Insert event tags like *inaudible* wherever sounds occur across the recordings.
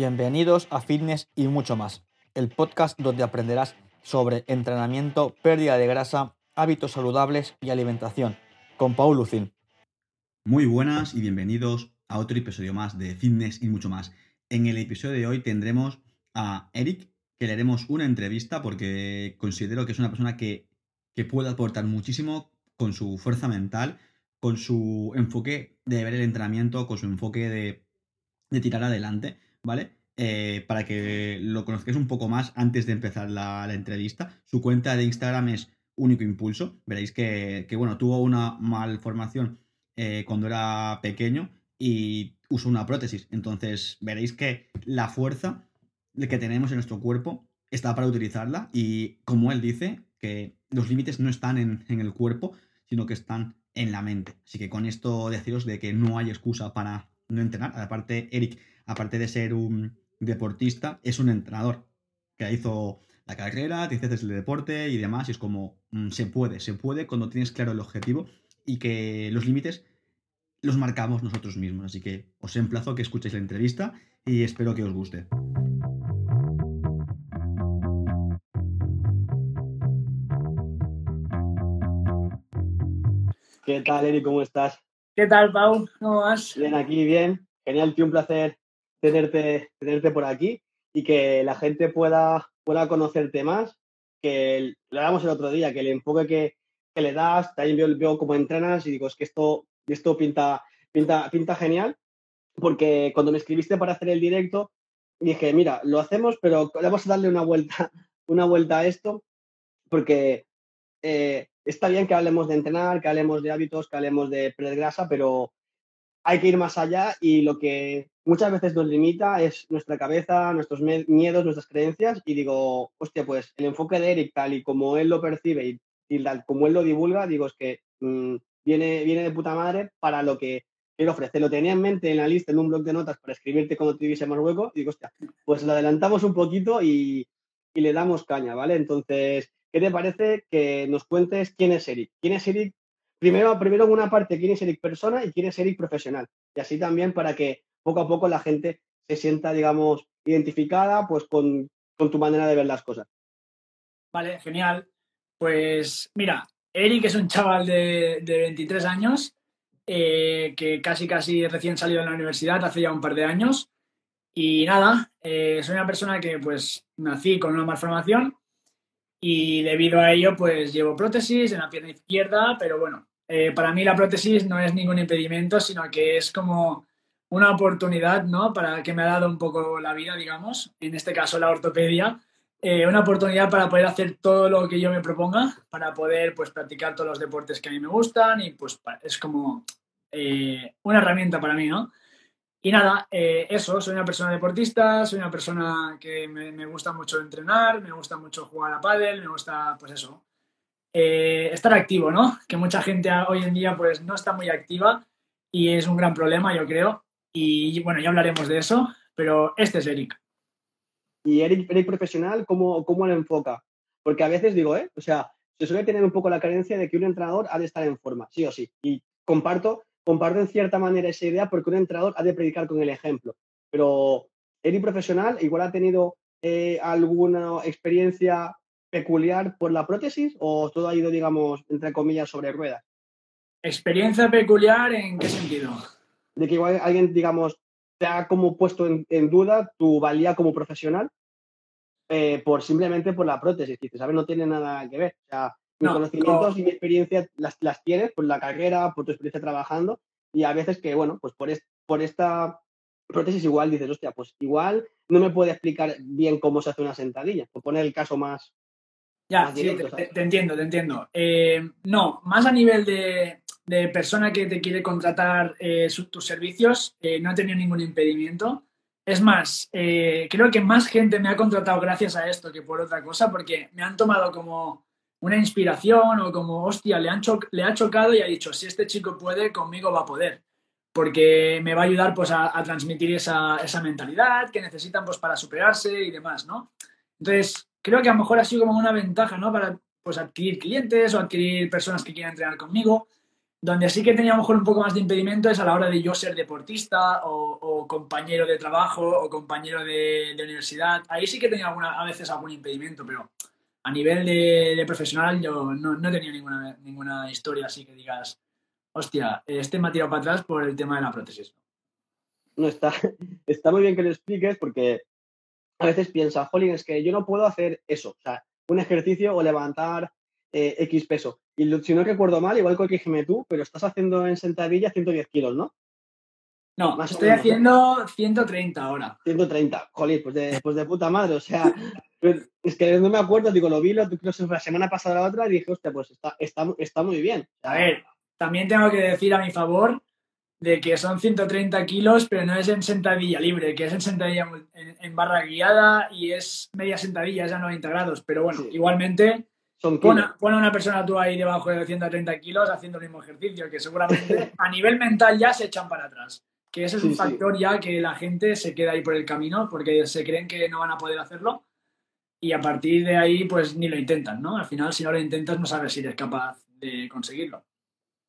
Bienvenidos a Fitness y mucho más, el podcast donde aprenderás sobre entrenamiento, pérdida de grasa, hábitos saludables y alimentación, con Paul Lucin. Muy buenas y bienvenidos a otro episodio más de Fitness y mucho más. En el episodio de hoy tendremos a Eric, que le haremos una entrevista porque considero que es una persona que, que puede aportar muchísimo con su fuerza mental, con su enfoque de ver el entrenamiento, con su enfoque de, de tirar adelante, ¿vale? Eh, para que lo conozcáis un poco más antes de empezar la, entrevista. Su cuenta de Instagram es Único Impulso. Veréis que, que bueno, tuvo una malformación eh, cuando era pequeño y usó una prótesis. Entonces veréis que la fuerza que tenemos en nuestro cuerpo está para utilizarla y como él dice, que los límites no están en, en el cuerpo, sino que están en la mente. Así que con esto deciros de que no hay excusa para no entrenar. Aparte, Eric, aparte de ser un deportista, es un entrenador que hizo la carrera, te haces el deporte y demás. Y es como, mmm, se puede, se puede cuando tienes claro el objetivo y que los límites los marcamos nosotros mismos. Así que os emplazo a que escuchéis la entrevista y espero que os guste. ¿Qué tal, Eric? ¿Cómo estás? ¿Qué tal, Pau? ¿Cómo vas? Bien, aquí, bien. Genial, tío, un placer tenerte, tenerte por aquí y que la gente pueda, pueda conocerte más. Que lo hablamos el otro día, que el enfoque que, que le das, también veo, veo cómo entrenas y digo, es que esto, esto pinta, pinta, pinta genial, porque cuando me escribiste para hacer el directo, dije, mira, lo hacemos, pero vamos a darle una vuelta, una vuelta a esto, porque eh, está bien que hablemos de entrenar, que hablemos de hábitos, que hablemos de perder grasa, pero hay que ir más allá y lo que muchas veces nos limita es nuestra cabeza, nuestros miedos, nuestras creencias y digo, hostia, pues el enfoque de Eric tal y como él lo percibe y, tal, como él lo divulga, digo, es que mmm, viene, viene de puta madre para lo que quiero ofrecer. Lo tenía en mente en la lista, en un blog de notas para escribirte cuando tuviese más hueco y digo, hostia, pues lo adelantamos un poquito y, y le damos caña, ¿vale? Entonces, ¿qué te parece que nos cuentes quién es Eric? ¿Quién es Eric? Primero, primero en una parte, quién es Eric persona y quién es Eric profesional. Y así también para que poco a poco la gente se sienta, digamos, identificada pues con, con tu manera de ver las cosas. Vale, genial. Pues mira, Eric es un chaval de, de 23 años eh, que casi casi recién salido de la universidad hace ya un par de años. Y nada, eh, soy una persona que pues nací con una malformación y debido a ello pues llevo prótesis en la pierna izquierda, pero bueno, eh, para mí la prótesis no es ningún impedimento, sino que es como una oportunidad, ¿no? Para que me ha dado un poco la vida, digamos, en este caso la ortopedia, eh, una oportunidad para poder hacer todo lo que yo me proponga, para poder pues practicar todos los deportes que a mí me gustan y pues es como eh, una herramienta para mí, ¿no? Y nada, eh, eso, soy una persona deportista, soy una persona que me, me, gusta mucho entrenar, me gusta mucho jugar a pádel, me gusta, pues eso, eh, estar activo, ¿no? Que mucha gente hoy en día pues no está muy activa y es un gran problema, yo creo. Y bueno, ya hablaremos de eso, pero este es Eric. ¿Y Eric, Eric profesional, cómo, cómo lo enfoca? Porque a veces digo, ¿eh? O sea, se suele tener un poco la creencia de que un entrenador ha de estar en forma, sí o sí. Y comparto comparto en cierta manera esa idea porque un entrenador ha de predicar con el ejemplo. Pero Eric profesional igual ha tenido eh, alguna experiencia peculiar por la prótesis o todo ha ido, digamos, entre comillas, sobre ruedas. ¿Experiencia peculiar en qué sentido? De que igual alguien, digamos, te ha como puesto en, en duda tu valía como profesional eh, por simplemente por la prótesis. Dices, ¿sabes? No tiene nada que ver. O sea, mis no, conocimientos no. y mi experiencia las, las tienes por la carrera, por tu experiencia trabajando y a veces que, bueno, pues por, es, por esta prótesis igual dices, hostia, pues igual no me puede explicar bien cómo se hace una sentadilla, por poner el caso más... Ya, más directo, sí, te, te, entiendo, te entiendo. Eh, no, más a nivel de, de, persona que te quiere contratar eh, su, tus servicios, eh, no he tenido ningún impedimento. Es más, eh, creo que más gente me ha contratado gracias a esto que por otra cosa, porque me han tomado como una inspiración o como, hostia, le, han le ha chocado y ha dicho, si este chico puede, conmigo va a poder. Porque me va a ayudar pues, a, a transmitir esa, esa, mentalidad que necesitan pues, para superarse y demás, ¿no? Entonces, creo que a lo mejor ha sido como una ventaja, ¿no? Para pues, adquirir clientes o adquirir personas que quieran entrenar conmigo. Donde sí que tenía a lo mejor un poco más de impedimento es a la hora de yo ser deportista o, compañero de trabajo o compañero de, universidad. Ahí sí que tenía alguna, a veces algún impedimento, pero a nivel de, profesional yo no, no tenía ninguna, ninguna historia así que digas, hostia, este me ha tirado para atrás por el tema de la prótesis. No, está, *laughs* está muy bien que lo expliques porque a veces piensa, jolín, es que yo no puedo hacer eso, o sea, un ejercicio o levantar eh, X peso. Y si no recuerdo mal, igual corrígeme tú, pero estás haciendo en sentadilla 110 kilos, ¿no? No, Más estoy haciendo 130 ahora. 130, jolín, pues de, pues de puta madre, o sea, es que no me acuerdo, digo, lo vi lo, la semana pasada la otra y dije, hostia, pues está, está, está muy bien. A ver, también tengo que decir a mi favor de que son 130 kilos, pero no es en sentadilla libre, que es en sentadilla en, barra guiada y es media sentadilla, es a 90 grados. Pero bueno, igualmente Pone, a una persona tú ahí debajo de 130 kilos haciendo el mismo ejercicio, que seguramente *laughs* a nivel mental ya se echan para atrás. Que ese es un factor ya que la gente se queda ahí por el camino porque se creen que no van a poder hacerlo y a partir de ahí pues ni lo intentan, ¿no? Al final si no lo intentas no sabes si eres capaz de conseguirlo.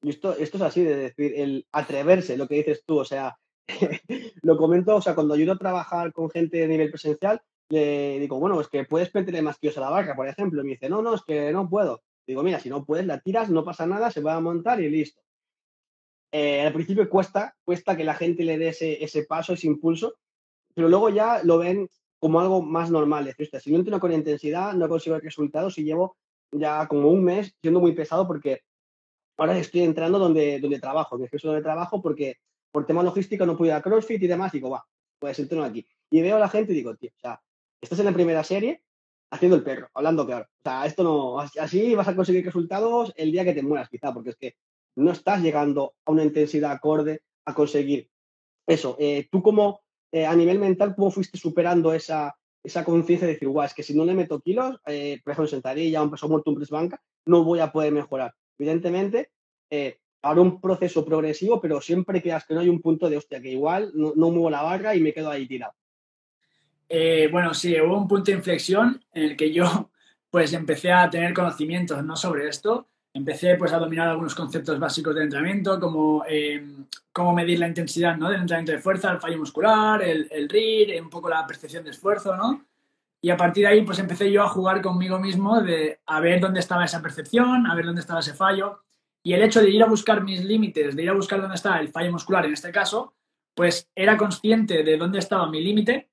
Y esto, esto es así, de decir, el atreverse, lo que dices tú, o sea, *laughs* lo comento, o sea, cuando ayudo a trabajar con gente de nivel presencial, le digo, bueno, es que puedes meterle más kilos a la barra, por ejemplo. Y me dice, no, no, es que no puedo. Digo, mira, si no puedes, la tiras, no pasa nada, se va a montar y listo. Eh, al principio cuesta, cuesta que la gente le dé ese, ese, paso, ese impulso, pero luego ya lo ven como algo más normal. Es decir, si no entreno con intensidad, no consigo resultados y llevo ya como un mes siendo muy pesado porque ahora estoy entrando donde, donde trabajo, me estoy donde trabajo porque por tema logístico no puedo ir a CrossFit y demás, digo, va, pues entreno aquí. Y veo a la gente y digo, tío, o sea, estás en la primera serie haciendo el perro, hablando claro. O sea, esto no, así vas a conseguir resultados el día que te mueras, quizá, porque es que no estás llegando a una intensidad acorde a conseguir eso. Eh, tú como, eh, a nivel mental, ¿cómo fuiste superando esa, esa conciencia de decir, guau, es que si no le meto kilos, eh, por ejemplo, sentadilla, un peso muerto, un press banca, no voy a poder mejorar? Evidentemente, eh, ahora un proceso progresivo, pero siempre quedas que no hay un punto de, hostia, que igual no, no muevo la barra y me quedo ahí tirado. Eh, bueno, sí, hubo un punto de inflexión en el que yo *laughs* pues empecé a tener conocimientos ¿no? sobre esto. Empecé pues a dominar algunos conceptos básicos del entrenamiento, como em, cómo medir la intensidad ¿no? del entrenamiento de fuerza, el fallo muscular, el, el RIR, un poco la percepción de esfuerzo, ¿no? Y a partir de ahí pues empecé yo a jugar conmigo mismo de a ver dónde estaba esa percepción, a ver dónde estaba ese fallo. Y el hecho de ir a buscar mis límites, de ir a buscar dónde está el fallo muscular en este caso, pues era consciente de dónde estaba mi límite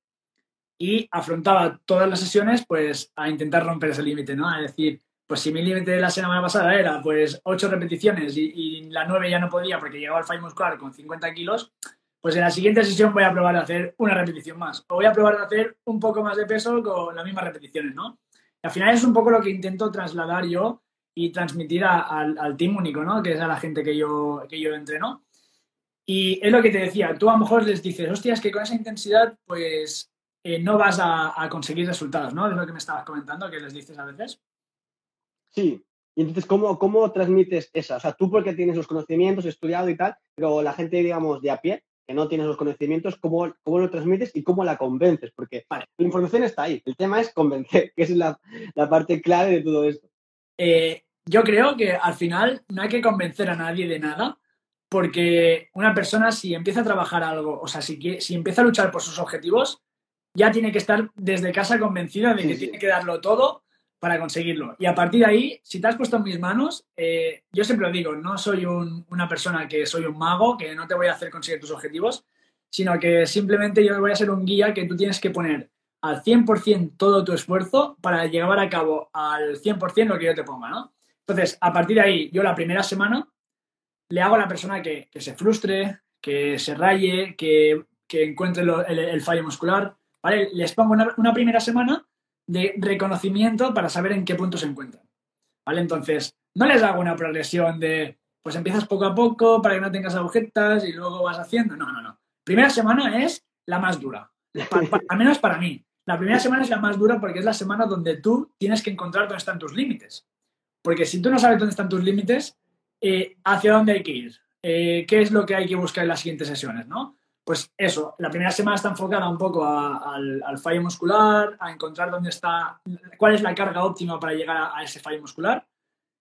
y afrontaba todas las sesiones pues a intentar romper ese límite, ¿no? A decir, pues si mi límite de la semana pasada era pues 8 repeticiones y, la 9 ya no podía porque llegaba al fallo muscular con 50 kilos, pues en la siguiente sesión voy a probar a hacer una repetición más o voy a probar a hacer un poco más de peso con las mismas repeticiones, ¿no? al final es un poco lo que intento trasladar yo y transmitir al team único, ¿no? Que es a la gente que yo, que yo entreno. Y es lo que te decía, tú a lo mejor les dices, hostias, que con esa intensidad, pues eh, no vas a, conseguir resultados, ¿no? Es lo que me estabas comentando, que les dices a veces. Sí. Y entonces, ¿cómo, ¿cómo transmites esa? O sea, tú porque tienes los conocimientos, estudiado y tal, pero la gente, digamos, de a pie, que no tiene los conocimientos, ¿cómo, cómo lo transmites y cómo la convences? Porque la información está ahí. El tema es convencer, *laughs* que es la, parte clave de todo esto. Eh, yo creo que al final no hay que convencer a nadie de nada, porque una persona si empieza a trabajar algo, o sea, si, si empieza a luchar por sus objetivos, ya tiene que estar desde casa convencida de que tiene que darlo todo para conseguirlo. Y a partir de ahí, si te has puesto en mis manos, eh, yo siempre lo digo, no soy una persona que soy un mago, que no te voy a hacer conseguir tus objetivos, sino que simplemente yo voy a ser un guía que tú tienes que poner al 100% todo tu esfuerzo para llevar a cabo al 100% lo que yo te ponga, ¿no? Entonces, a partir de ahí, yo la primera semana le hago a la persona que, se frustre, que se raye, que, encuentre el, fallo muscular, ¿vale? Les pongo una, primera semana de reconocimiento para saber en qué punto se encuentran, ¿vale? Entonces, no les hago una progresión de, pues empiezas poco a poco para que no tengas agujetas y luego vas haciendo. No, no, no. Primera semana es la más dura, al menos para mí. La primera semana es la más dura porque es la semana donde tú tienes que encontrar dónde están tus límites. Porque si tú no sabes dónde están tus límites, eh, ¿hacia dónde hay que ir? Eh, ¿Qué es lo que hay que buscar en las siguientes sesiones? ¿no? Pues eso, la primera semana está enfocada un poco al, fallo muscular, a encontrar dónde está, cuál es la carga óptima para llegar a, ese fallo muscular.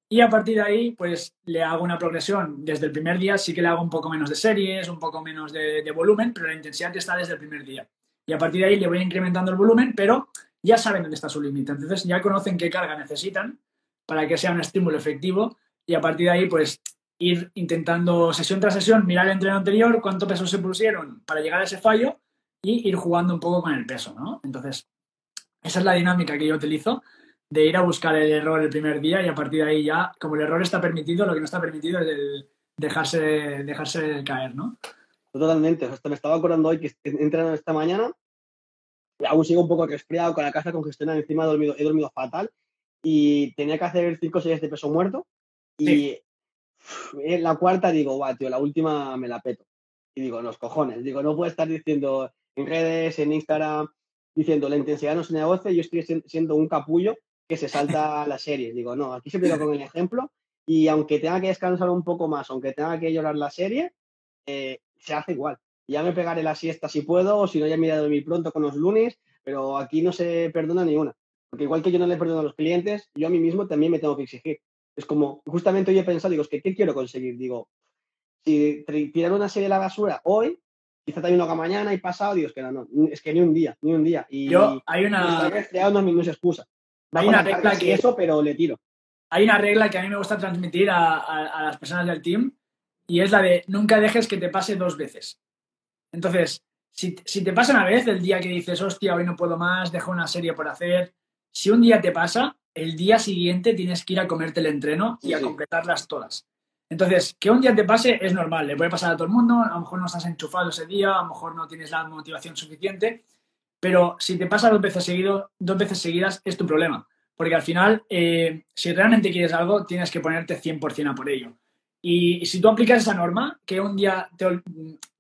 Y a partir de ahí, pues le hago una progresión. Desde el primer día sí que le hago un poco menos de series, un poco menos de, de volumen, pero la intensidad está desde el primer día. Y a partir de ahí le voy incrementando el volumen, pero ya saben dónde está su límite. Entonces ya conocen qué carga necesitan para que sea un estímulo efectivo y a partir de ahí, pues ir intentando sesión tras sesión, mirar el entreno anterior, cuánto peso se pusieron para llegar a ese fallo y ir jugando un poco con el peso, ¿no? Entonces, esa es la dinámica que yo utilizo de ir a buscar el error el primer día y a partir de ahí ya, como el error está permitido, lo que no está permitido es el dejarse, dejarse caer, ¿no? Totalmente. Hasta me estaba acordando hoy que he entrenado esta mañana y aún sigo un poco resfriado con la casa congestionada encima, he dormido, he dormido fatal y tenía que hacer cinco series de peso muerto y en la cuarta digo, va, tío, la última me la peto. Y digo, los cojones, digo, no puedo estar diciendo en redes, en Instagram, diciendo la intensidad no se negocia, yo estoy siendo un capullo que se salta *laughs* las series. Digo, no, aquí siempre con el ejemplo y aunque tenga que descansar un poco más, aunque tenga que llorar la serie, eh, se hace igual. Ya me pegaré la siesta si puedo, o si no ya me iré a dormir pronto con los lunes, pero aquí no se perdona ni una. Porque igual que yo no le perdono a los clientes, yo a mí mismo también me tengo que exigir. Es como, justamente hoy he pensado, digo, es que ¿qué quiero conseguir? Digo, si tirar una serie de la basura hoy, quizá también lo haga mañana y pasado, digo, es que no, es que ni un día, ni un día. Y yo, hay una... No, no es excusa. hay una regla que... Eso, pero le tiro. Hay una regla que a mí me gusta transmitir a, a las personas del team y es la de nunca dejes que te pase dos veces. Entonces, si, si, te pasa una vez, el día que dices, hostia, hoy no puedo más, dejo una serie por hacer, si un día te pasa, el día siguiente tienes que ir a comerte el entreno y a completarlas todas. Entonces, que un día te pase es normal, le puede pasar a todo el mundo, a lo mejor no estás enchufado ese día, a lo mejor no tienes la motivación suficiente, pero si te pasa dos veces, seguido, dos veces seguidas es tu problema, porque al final, eh, si realmente quieres algo, tienes que ponerte 100% a por ello. Y, si tú aplicas esa norma, que un día te,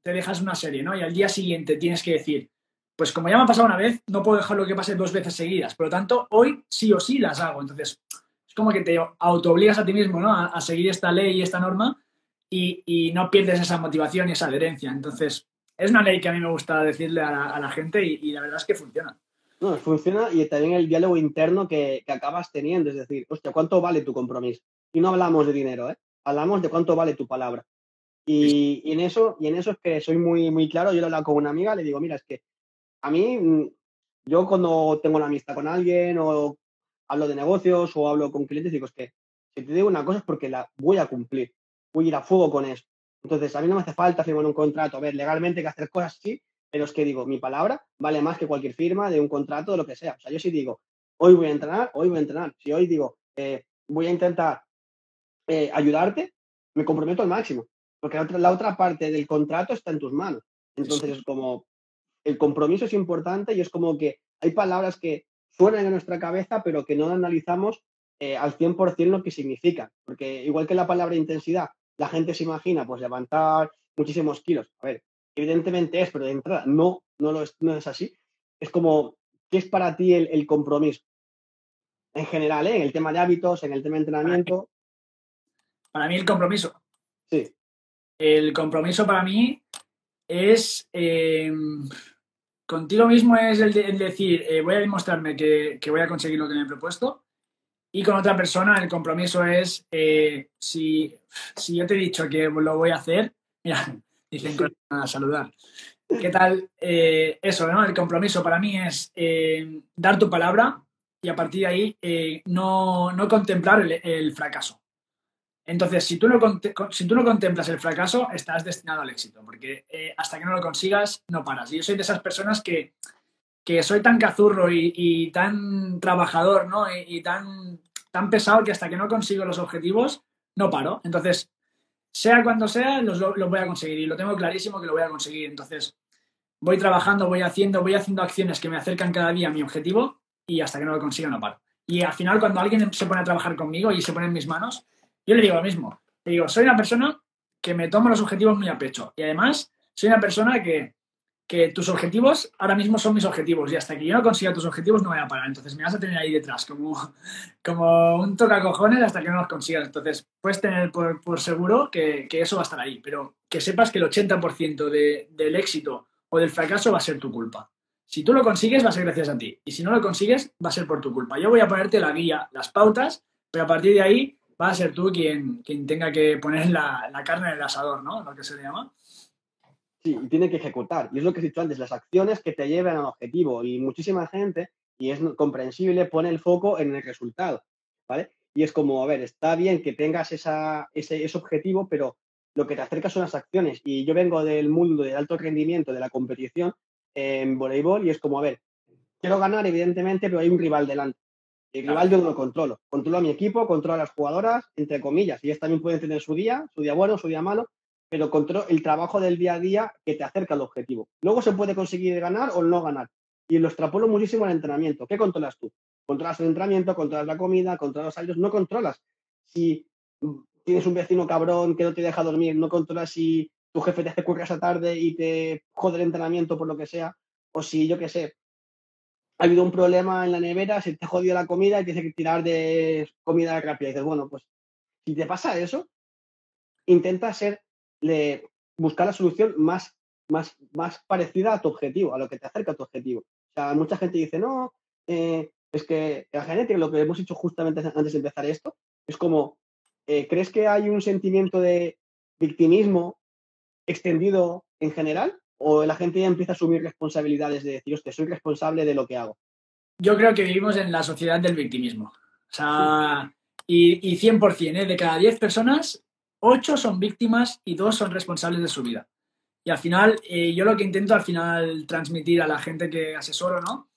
te dejas una serie, ¿no? Y al día siguiente tienes que decir, pues como ya me ha pasado una vez, no puedo dejarlo que pase dos veces seguidas. Por lo tanto, hoy sí o sí las hago. Entonces, es como que te autoobligas a ti mismo, ¿no? A, seguir esta ley y esta norma y, no pierdes esa motivación y esa adherencia. Entonces, es una ley que a mí me gusta decirle a la, gente y, la verdad es que funciona. No, funciona y también el diálogo interno que, acabas teniendo, es decir, hostia, ¿cuánto vale tu compromiso? Y no hablamos de dinero, ¿eh? Hablamos de cuánto vale tu palabra. Y, y, en eso, y en eso es que soy muy, muy claro. Yo lo hablo con una amiga, le digo, mira, es que a mí, mm, yo cuando tengo una amistad con alguien o hablo de negocios o hablo con clientes, digo, es que si te digo una cosa es porque la voy a cumplir, voy a ir a fuego con eso. Entonces, a mí no me hace falta firmar un contrato, a ver, legalmente hay que hacer cosas así, pero es que digo, mi palabra vale más que cualquier firma de un contrato, de lo que sea. O sea, yo sí digo, hoy voy a entrenar, hoy voy a entrenar. Si hoy digo, eh, voy a intentar eh, ayudarte, me comprometo al máximo, porque la otra, la otra parte del contrato está en tus manos. Entonces es como, el compromiso es importante y es como que hay palabras que suenan en nuestra cabeza, pero que no analizamos eh, al 100% lo que significan. Porque igual que la palabra intensidad, la gente se imagina pues levantar muchísimos kilos. A ver, evidentemente es, pero de entrada no, no, lo es, no es así. Es como, ¿qué es para ti el, compromiso? En general, ¿eh? en el tema de hábitos, en el tema de entrenamiento. Para mí el compromiso. Sí. El compromiso para mí es... Eh, contigo mismo es el, decir, eh, voy a demostrarme que, voy a conseguir lo que me he propuesto. Y con otra persona el compromiso es, eh, si, si, yo te he dicho que lo voy a hacer, *laughs* mira, dicen a saludar. ¿Qué tal? Eh, eso, ¿no? El compromiso para mí es dar tu palabra y a partir de ahí no, no, contemplar el fracaso. Entonces, si tú, no, si tú no contemplas el fracaso, estás destinado al éxito, porque eh, hasta que no lo consigas, no paras. Y yo soy de esas personas que, soy tan cazurro y, tan trabajador, ¿no? Y, tan, tan pesado que hasta que no consigo los objetivos, no paro. Entonces, sea cuando sea, los, lo voy a conseguir y lo tengo clarísimo que lo voy a conseguir. Entonces, voy trabajando, voy haciendo, voy haciendo acciones que me acercan cada día a mi objetivo y hasta que no lo consiga, no paro. Y al final, cuando alguien se pone a trabajar conmigo y se pone en mis manos, yo le digo lo mismo. Le digo, soy una persona que me tomo los objetivos muy a pecho. Y además, soy una persona que, tus objetivos ahora mismo son mis objetivos. Y hasta que yo no consiga tus objetivos no voy a parar. Entonces me vas a tener ahí detrás, como, como un tocacojones hasta que no los consigas. Entonces puedes tener por, seguro que, eso va a estar ahí. Pero que sepas que el 80% del éxito o del fracaso va a ser tu culpa. Si tú lo consigues, va a ser gracias a ti. Y si no lo consigues, va a ser por tu culpa. Yo voy a ponerte la guía, las pautas, pero a partir de ahí va a ser tú quien, quien tenga que poner la, la carne en el asador, ¿no? Lo que se llama. Sí, y tiene que ejecutar. Y es lo que he dicho antes, las acciones que te lleven al objetivo. Y muchísima gente, y es comprensible, pone el foco en el resultado, ¿vale? Y es como, a ver, está bien que tengas esa, ese, ese objetivo, pero lo que te acerca son las acciones. Y yo vengo del mundo del alto rendimiento, de la competición en voleibol, y es como, a ver, quiero ganar, evidentemente, pero hay un rival delante. El rival yo no lo controlo. Controlo a mi equipo, controlo a las jugadoras, entre comillas. Y ellas también pueden tener su día, su día bueno, su día malo, pero controlo el trabajo del día a día que te acerca al objetivo. Luego se puede conseguir ganar o no ganar. Y lo extrapolo muchísimo al entrenamiento. ¿Qué controlas tú? Controlas el entrenamiento, controlas la comida, controlas los aires, no controlas. Si tienes un vecino cabrón que no te deja dormir, no controlas si tu jefe te hace currar esa tarde y te jode el entrenamiento por lo que sea, o si, yo qué sé, ha habido un problema en la nevera, se te ha jodido la comida y tienes que tirar de comida rápida. Y dices, bueno, pues si te pasa eso, intenta ser, buscar la solución más, más, más parecida a tu objetivo, a lo que te acerca a tu objetivo. O sea, mucha gente dice, no, eh, es que la genética, lo que hemos hecho justamente antes de empezar esto, es como, eh, ¿crees que hay un sentimiento de victimismo extendido en general? ¿O la gente ya empieza a asumir responsabilidades de decir, hostia, soy responsable de lo que hago? Yo creo que vivimos en la sociedad del victimismo. O sea, y, y 100%, ¿eh? de cada 10 personas, 8 son víctimas y 2 son responsables de su vida. Y al final, eh, yo lo que intento al final transmitir a la gente que asesoro, ¿no?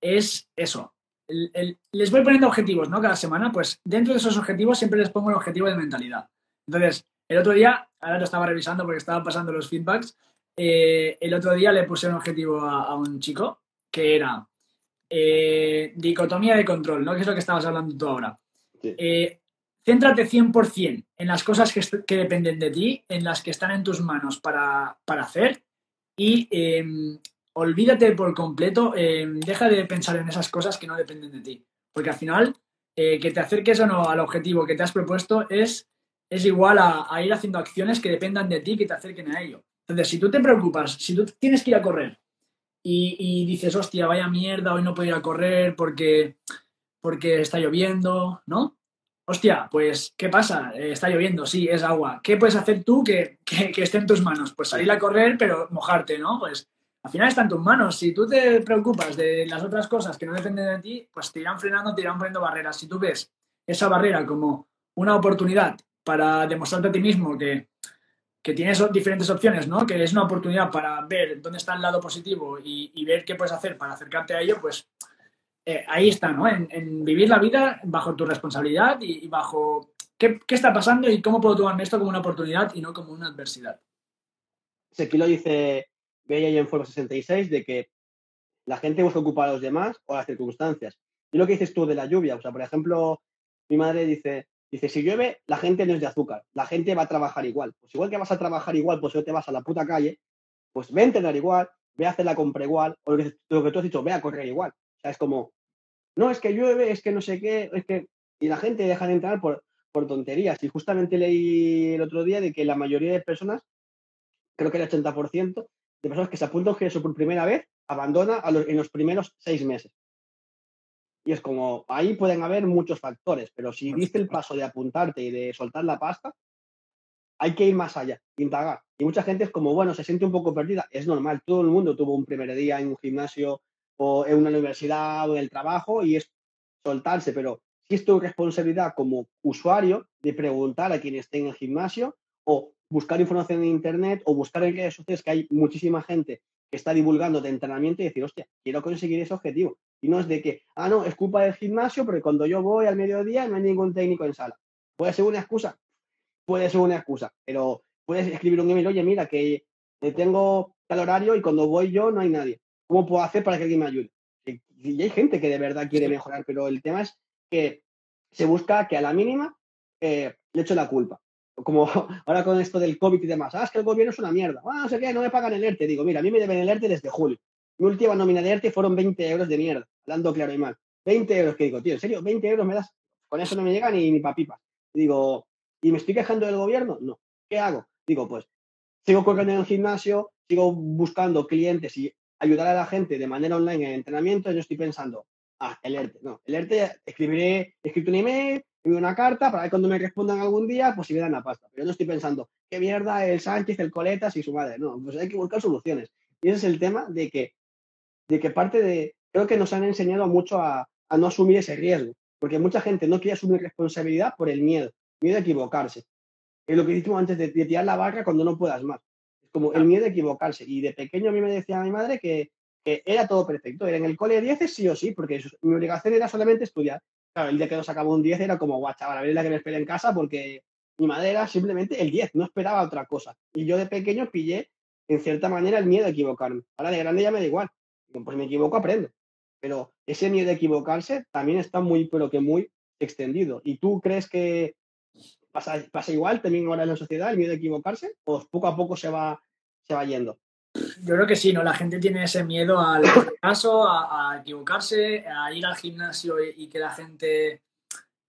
Es eso. les voy poniendo objetivos, ¿no? Cada semana, pues dentro de esos objetivos siempre les pongo el objetivo de mentalidad. Entonces, el otro día, ahora lo estaba revisando porque estaba pasando los feedbacks, eh, el otro día le puse un objetivo a, un chico que era eh, dicotomía de control, ¿no? Que es lo que estabas hablando tú ahora. Eh, céntrate 100% en las cosas que, dependen de ti, en las que están en tus manos para, hacer y em, olvídate por completo, em, deja de pensar en esas cosas que no dependen de ti, porque al final que te acerques o no al objetivo que te has propuesto es, es igual a, a ir haciendo acciones que dependan de ti, que te acerquen a ello. Entonces, si tú te preocupas, si tú tienes que ir a correr y, dices, hostia, vaya mierda, hoy no puedo ir a correr porque, porque está lloviendo, ¿no? Hostia, pues, ¿qué pasa? Eh, está lloviendo, sí, es agua. ¿Qué puedes hacer tú que, que, esté en tus manos? Pues salir a correr, pero mojarte, ¿no? Pues al final está en tus manos. Si tú te preocupas de las otras cosas que no dependen de ti, pues te irán frenando, te irán poniendo barreras. Si tú ves esa barrera como una oportunidad para demostrarte a ti mismo que, que tienes diferentes opciones, ¿no? Que es una oportunidad para ver dónde está el lado positivo y, ver qué puedes hacer para acercarte a ello, pues eh, ahí está, ¿no? En, vivir la vida bajo tu responsabilidad y, bajo ¿qué, está pasando y cómo puedo tomarme esto como una oportunidad y no como una adversidad. Aquí lo dice Bella en Fuego 66 de que la gente busca ocupar a los demás o a las circunstancias. Y lo que dices tú de la lluvia, o sea, por ejemplo, mi madre dice, Dice, si llueve, la gente no es de azúcar, la gente va a trabajar igual. Pues igual que vas a trabajar igual, pues si no te vas a la puta calle, pues ve a entrenar igual, ve a hacer la compra igual, o lo que, tú has dicho, ve a correr igual. O sea, es como, no, es que llueve, es que no sé qué, es que... Y la gente deja de entrenar por, por tonterías. Y justamente leí el otro día de que la mayoría de personas, creo que el 80% de personas que se apuntan a por primera vez, abandona en los primeros seis meses. Y es como, ahí pueden haber muchos factores, pero si diste el paso de apuntarte y de soltar la pasta, hay que ir más allá, indagar. Y mucha gente es como, bueno, se siente un poco perdida. Es normal, todo el mundo tuvo un primer día en un gimnasio o en una universidad o en el trabajo y es soltarse, pero si es tu responsabilidad como usuario de preguntar a quien esté en el gimnasio o buscar información en internet o buscar en redes sociales que hay muchísima gente que está divulgando de entrenamiento y decir, hostia, quiero conseguir ese objetivo. Y no es de que, ah, no, es culpa del gimnasio porque cuando yo voy al mediodía no hay ningún técnico en sala. ¿Puede ser una excusa? Puede ser una excusa, pero puedes escribir un email, oye, mira, que tengo tal horario y cuando voy yo no hay nadie. ¿Cómo puedo hacer para que alguien me ayude? Y hay gente que de verdad quiere mejorar, pero el tema es que se busca que a la mínima eh, le eche la culpa. Como *laughs* ahora con esto del COVID y demás, ah, es que el gobierno es una mierda, ah, no sé qué, no me pagan el ERTE. Digo, mira, a mí me deben el ERTE desde julio. Mi última nómina de ERTE fueron 20 euros de mierda, hablando claro y mal. 20 euros, que digo, tío, ¿en serio? ¿20 euros me das? Con eso no me llega ni, ni papipas. Digo, ¿y me estoy quejando del gobierno? No. ¿Qué hago? Digo, pues, sigo corriendo en el gimnasio, sigo buscando clientes y ayudar a la gente de manera online en entrenamiento, yo estoy pensando, ah, el ERTE. No, el ERTE escribiré, he un email, envío una carta para ver cuando me respondan algún día, pues si me dan la pasta. Pero no estoy pensando, qué mierda el Sánchez, el Coletas y su madre. No, pues hay que buscar soluciones. Y ese es el tema de que, de que parte de, creo que nos han enseñado mucho a, a no asumir ese riesgo, porque mucha gente no quiere asumir responsabilidad por el miedo, miedo a equivocarse. Es lo que dijimos antes de, de tirar la barra cuando no puedas más. Es como el miedo a equivocarse. Y de pequeño a mí me decía mi madre que, que era todo perfecto. Era en el cole 10 sí o sí, porque mi obligación era solamente estudiar. Claro, el día que no sacaba un 10 era como, guau, chaval, a ver la que me espera en casa porque mi madre era simplemente el 10, no esperaba otra cosa. Y yo de pequeño pillé, en cierta manera, el miedo a equivocarme. Ahora de grande ya me da igual. Pues me equivoco, aprendo. Pero ese miedo a equivocarse también está muy, pero que muy extendido. ¿Y tú crees que pasa, pasa igual también ahora en la sociedad, el miedo a equivocarse? ¿O poco a poco se va, se va yendo? Yo creo que sí, ¿no? La gente tiene ese miedo al fracaso, a, equivocarse, a ir al gimnasio y, que la gente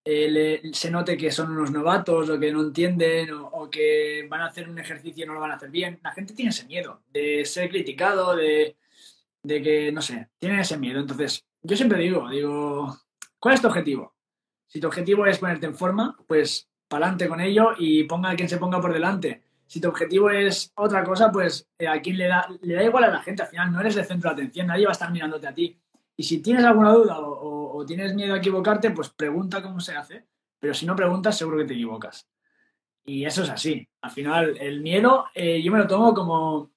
eh, le- se note que son unos novatos o que no entienden o, o que van a hacer un ejercicio y no lo van a hacer bien. La gente tiene ese miedo de ser criticado, de, de que, no sé, tienen ese miedo. Entonces, yo siempre digo, digo, ¿cuál es tu objetivo? Si tu objetivo es ponerte en forma, pues para adelante con ello y ponga a quien se ponga por delante. Si tu objetivo es otra cosa, pues eh, a quien le da, le da igual a la gente. Al final no eres el centro de atención, nadie va a estar mirándote a ti. Y si tienes alguna duda o, o- o tienes miedo a equivocarte, pues pregunta cómo se hace. Pero si no preguntas, seguro que te equivocas. Y eso es así. Al final, el miedo, eh, yo me lo tomo como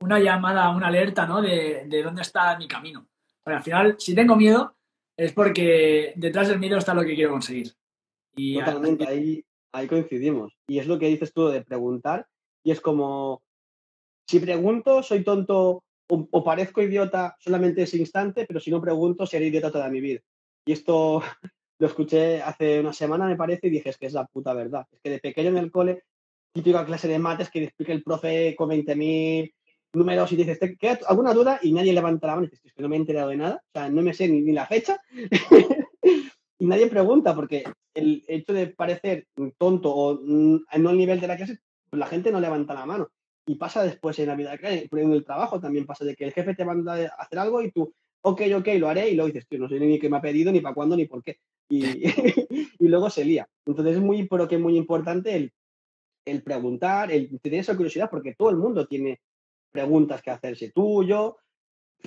una llamada, una alerta, ¿no? De, de dónde está mi camino. Porque al final, si tengo miedo, es porque detrás del miedo está lo que quiero conseguir. Y Totalmente, ahí, ahí coincidimos. Y es lo que dices tú de preguntar. Y es como, si pregunto, soy tonto o, parezco idiota solamente ese instante, pero si no pregunto, seré idiota toda mi vida. Y esto *laughs* lo escuché hace una semana, me parece, y dije, es que es la puta verdad. Es que de pequeño en el cole, típica clase de mates que explica el profe con 20.000 números y dices, ¿te queda alguna duda? Y nadie levanta la mano y dices, es que no me he enterado de nada, o sea, no me sé ni, ni la fecha. *laughs* y nadie pregunta, porque el hecho de parecer tonto o mm, no al nivel de la clase, pues la gente no levanta la mano. Y pasa después en la vida en el trabajo también pasa de que el jefe te manda a hacer algo y tú, ok, ok, lo haré, y luego dices, tío, no sé ni qué me ha pedido, ni para cuándo, ni por qué. Y, *laughs* y luego se lía. Entonces es muy, pero que muy importante el, el preguntar, el tener esa curiosidad, porque todo el mundo tiene preguntas que hacerse, tú, yo,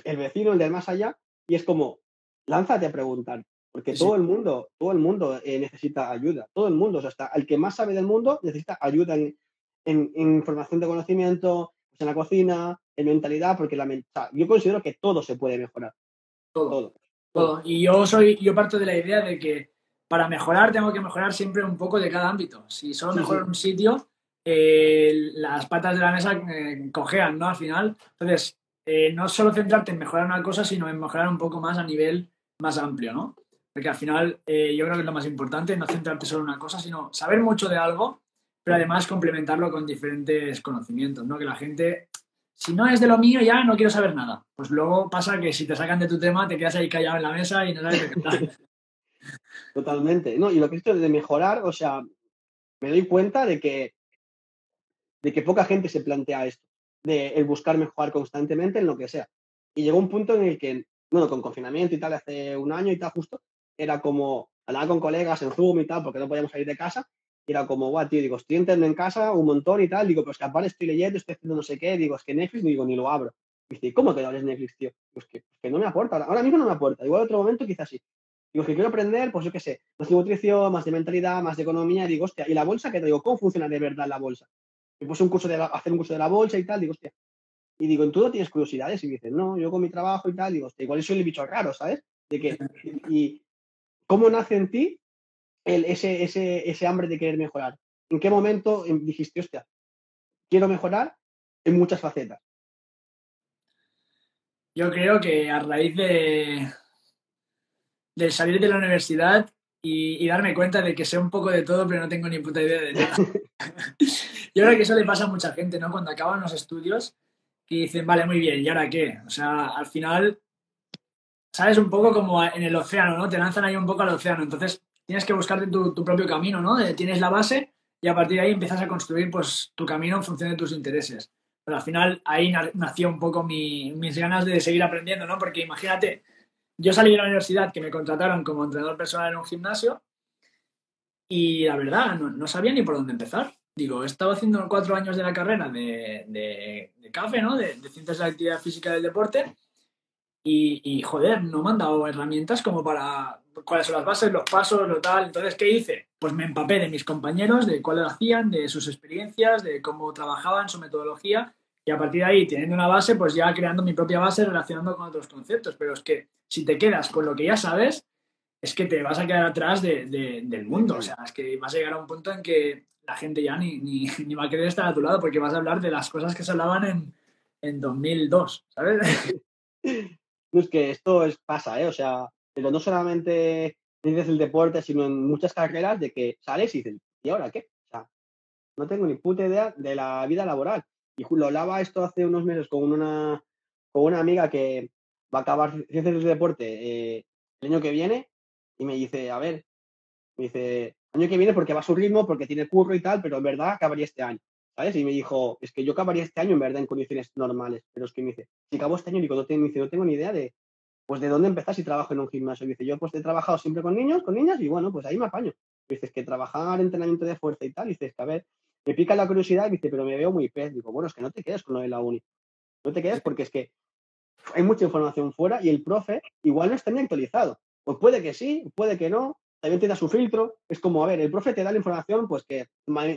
el vecino, el del más allá, y es como, lánzate a preguntar, porque Sí. todo el mundo, todo el mundo eh, necesita ayuda, todo el mundo, o sea, hasta el que más sabe del mundo necesita ayuda en, en- en información de conocimiento, pues en la cocina, en mentalidad, porque la men- o sea, yo considero que todo se puede mejorar, todo. todo. todo. Y yo soy, yo parto de la idea de que para mejorar tengo que mejorar siempre un poco de cada ámbito. Si solo Sí, mejoro sí. en un sitio, eh, las patas de la mesa eh, cojean, ¿no? Al final. Entonces, eh, no solo centrarte en mejorar una cosa, sino en mejorar un poco más a nivel más amplio, ¿no? Porque al final eh, yo creo que es lo más importante, no centrarte solo en una cosa, sino saber mucho de algo, pero además complementarlo con diferentes conocimientos, ¿no? Que la gente, si no es de lo mío, ya no quiero saber nada. Pues luego pasa que si te sacan de tu tema, te quedas ahí callado en la mesa y no sabes qué hablar. *laughs* Totalmente. No, y lo que esto de mejorar, o sea, me doy cuenta de que, de que poca gente se plantea esto, de el buscar mejorar constantemente en lo que sea. Y llegó un punto en el que, bueno, con confinamiento y tal, hace un año y tal justo, era como, hablaba con colegas en Zoom y tal, porque no podíamos salir de casa, y era como, guau, tío, digo, estoy entrando en casa un montón y tal, digo, pero es que aparte estoy leyendo, estoy haciendo no sé qué, digo, es que Netflix, digo, ni lo abro. Y dice, ¿cómo que no abres Netflix, tío? Pues que, que no me aporta, ahora- mismo no me aporta, igual en otro momento quizás sí. Digo, que quiero aprender, pues yo qué sé, más de nutrición, más de mentalidad, más de economía. Digo, hostia, ¿y la bolsa qué digo? ¿Cómo funciona de verdad la bolsa? Me puse un curso de hacer un curso de la bolsa y tal, digo, hostia. Y digo, ¿tú no tienes curiosidades? Y dicen, no, yo con mi trabajo y tal, digo, hostia, igual soy el bicho raro, ¿sabes? De que, y cómo nace en ti el, ese, ese, ese hambre de querer mejorar. ¿En qué momento em, dijiste, hostia, quiero mejorar en muchas facetas? Yo creo que a raíz de, de salir de la universidad y, y darme cuenta de que sé un poco de todo, pero no tengo ni puta idea de nada. *laughs* *laughs* Yo creo que eso le pasa a mucha gente, ¿no? Cuando acaban los estudios y dicen, vale, muy bien, ¿y ahora qué? O sea, al final, sabes un poco como en el océano, ¿no? Te lanzan ahí un poco al océano, entonces tienes que buscarte tu, tu propio camino, ¿no? De- Tienes la base y a partir de ahí empiezas a construir pues tu camino en función de tus intereses. Pero al final ahí na- nació un poco mi- mis ganas de seguir aprendiendo, ¿no? Porque imagínate, yo salí de la universidad que me contrataron como entrenador personal en un gimnasio Y la verdad, no, sabía ni por dónde empezar. Digo, he estado haciendo cuatro años de la carrera de, de, CAFE, ¿no? De, de, Ciencias de la Actividad Física del Deporte. Y, y, joder, no me han dado herramientas como para cuáles son las bases, los pasos, lo tal. Entonces, ¿qué hice? Pues me empapé de mis compañeros, de cuáles hacían, de sus experiencias, de cómo trabajaban, su metodología. Y a partir de ahí, teniendo una base, pues ya creando mi propia base relacionando con otros conceptos. Pero es que si te quedas con lo que ya sabes, es que te vas a quedar atrás del mundo. O sea, es que vas a llegar a un punto en que la gente ya ni, ni, *laughs* ni va a querer estar a tu lado porque vas a hablar de las cosas que se hablaban en, en 2002, ¿sabes? *laughs* Es que esto es, pasa, ¿eh? O sea, pero no solamente dices el deporte, sino en muchas carreras de que sales y dices, ¿y ahora qué? O sea, no tengo ni puta idea de la vida laboral. Y lo hablaba esto hace unos meses con una, con una amiga que va a acabar ciencias del deporte eh, el año que viene y me dice, a ver, me dice, año que viene porque va a su ritmo, porque tiene curro y tal, pero en verdad acabaría este año. ¿Sabes? Y me dijo, es que yo acabaría este año en verdad en condiciones normales, pero es que me dice, si acabo este año, digo, no tengo, dice, no tengo ni idea de, pues, de dónde empezar si trabajo en un gimnasio. Y dice, yo pues he trabajado siempre con niños, con niñas, y bueno, pues ahí me apaño. Y dices que trabajar entrenamiento de fuerza y tal, y dices que a ver, me pica la curiosidad y dice, pero me veo muy pez. Digo, bueno, es que no te quedes con lo de la uni. No te quedes porque es que hay mucha información fuera y el profe igual no está ni actualizado. Pues puede que sí, puede que no, también tiene su filtro. Es como, a ver, el profe te da la información, pues que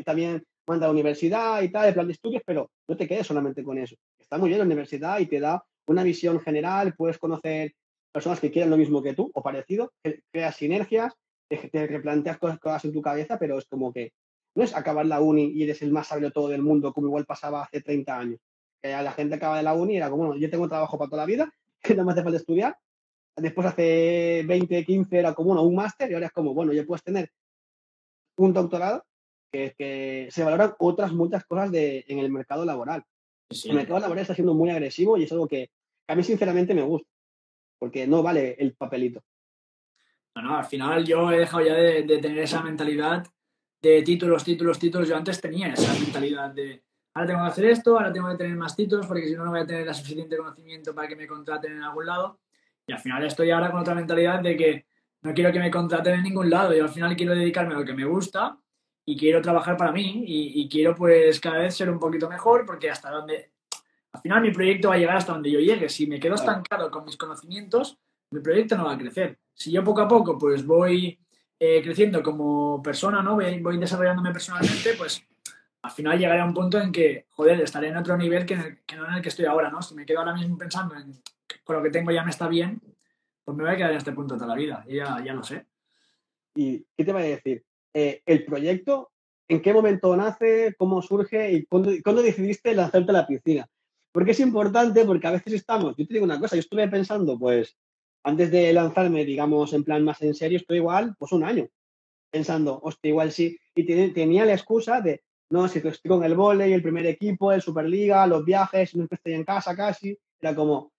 también manda a la universidad y tal, el plan de estudios, pero no te quedes solamente con eso. Está muy bien la universidad y te da una visión general, puedes conocer personas que quieran lo mismo que tú o parecido, creas sinergias, te, replanteas cosas, cosas en tu cabeza, pero es como que no es acabar la uni y eres el más sabio todo del mundo, como igual pasaba hace 30 años. Que la gente acaba de la uni y era como, bueno, yo tengo trabajo para toda la vida, que no me hace falta estudiar. Después hace 20, 15 era como, bueno, un máster y ahora es como, bueno, ya puedes tener un doctorado que, que se valoran otras muchas cosas de, en el mercado laboral. El mercado laboral está siendo muy agresivo y es algo que a mí sinceramente me gusta, porque no vale el papelito. No, no, al final yo he dejado ya de, tener esa mentalidad de títulos, títulos, títulos. Yo antes tenía esa mentalidad de ahora tengo que hacer esto, ahora tengo que tener más títulos porque si no, no voy a tener el suficiente conocimiento para que me contraten en algún lado. Y al final estoy ahora con otra mentalidad de que no quiero que me contraten en ningún lado. Yo al final quiero dedicarme a lo que me gusta y quiero trabajar para mí y, quiero pues cada vez ser un poquito mejor porque hasta donde, al final mi proyecto va a llegar hasta donde yo llegue. Si me quedo estancado con mis conocimientos, mi proyecto no va a crecer. Si yo poco a poco pues voy eh, creciendo como persona, ¿no? Voy, voy, desarrollándome personalmente, pues al final llegaré a un punto en que, joder, estaré en otro nivel que, no en el que estoy ahora, ¿no? Si me quedo ahora mismo pensando en con lo que tengo ya me está bien, pues me voy a quedar en este punto toda la vida. Y ya, ya lo sé. ¿Y qué te voy a decir? Eh, el proyecto, ¿en qué momento nace? ¿Cómo surge? ¿Y cuándo, decidiste lanzarte a la piscina? Porque es importante, porque a veces estamos, yo te digo una cosa, yo estuve pensando, pues, antes de lanzarme, digamos, en plan más en serio, estoy igual, pues un año, pensando, hostia, igual sí, y tenía la excusa de, no, si estoy con el volei, el primer equipo, el Superliga, los viajes, no estoy en casa casi, era como,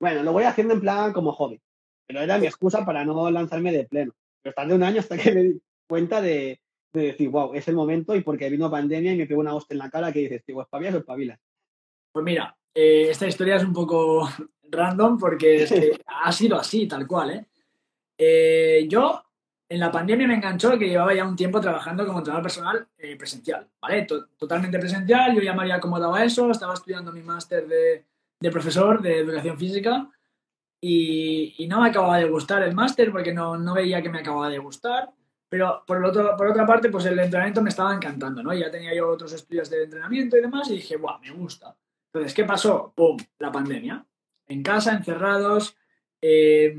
bueno, lo voy haciendo en plan como hobby, pero era mi excusa para no lanzarme de pleno. Pero tardé un año hasta que me cuenta de, decir, wow, es el momento y porque vino pandemia y me pegó una hostia en la cara que dices, tío, espabilas o espabilas. Pues mira, eh, esta historia es un poco *laughs* random porque *laughs* ha sido así, tal cual, ¿eh? ¿eh? Yo en la pandemia me enganchó que llevaba ya un tiempo trabajando como entrenador personal eh, presencial, ¿vale? totalmente presencial, yo ya me había acomodado a eso, estaba estudiando mi máster de, de profesor de educación física y, no me acababa de gustar el máster porque no, no, veía que me acababa de gustar. Pero por, el otro, por otra parte, pues el entrenamiento me estaba encantando, ¿no? Ya tenía yo otros estudios de entrenamiento y demás y dije, ¡buah, me gusta! Entonces, ¿qué pasó? ¡Pum! La pandemia. En casa, encerrados, eh,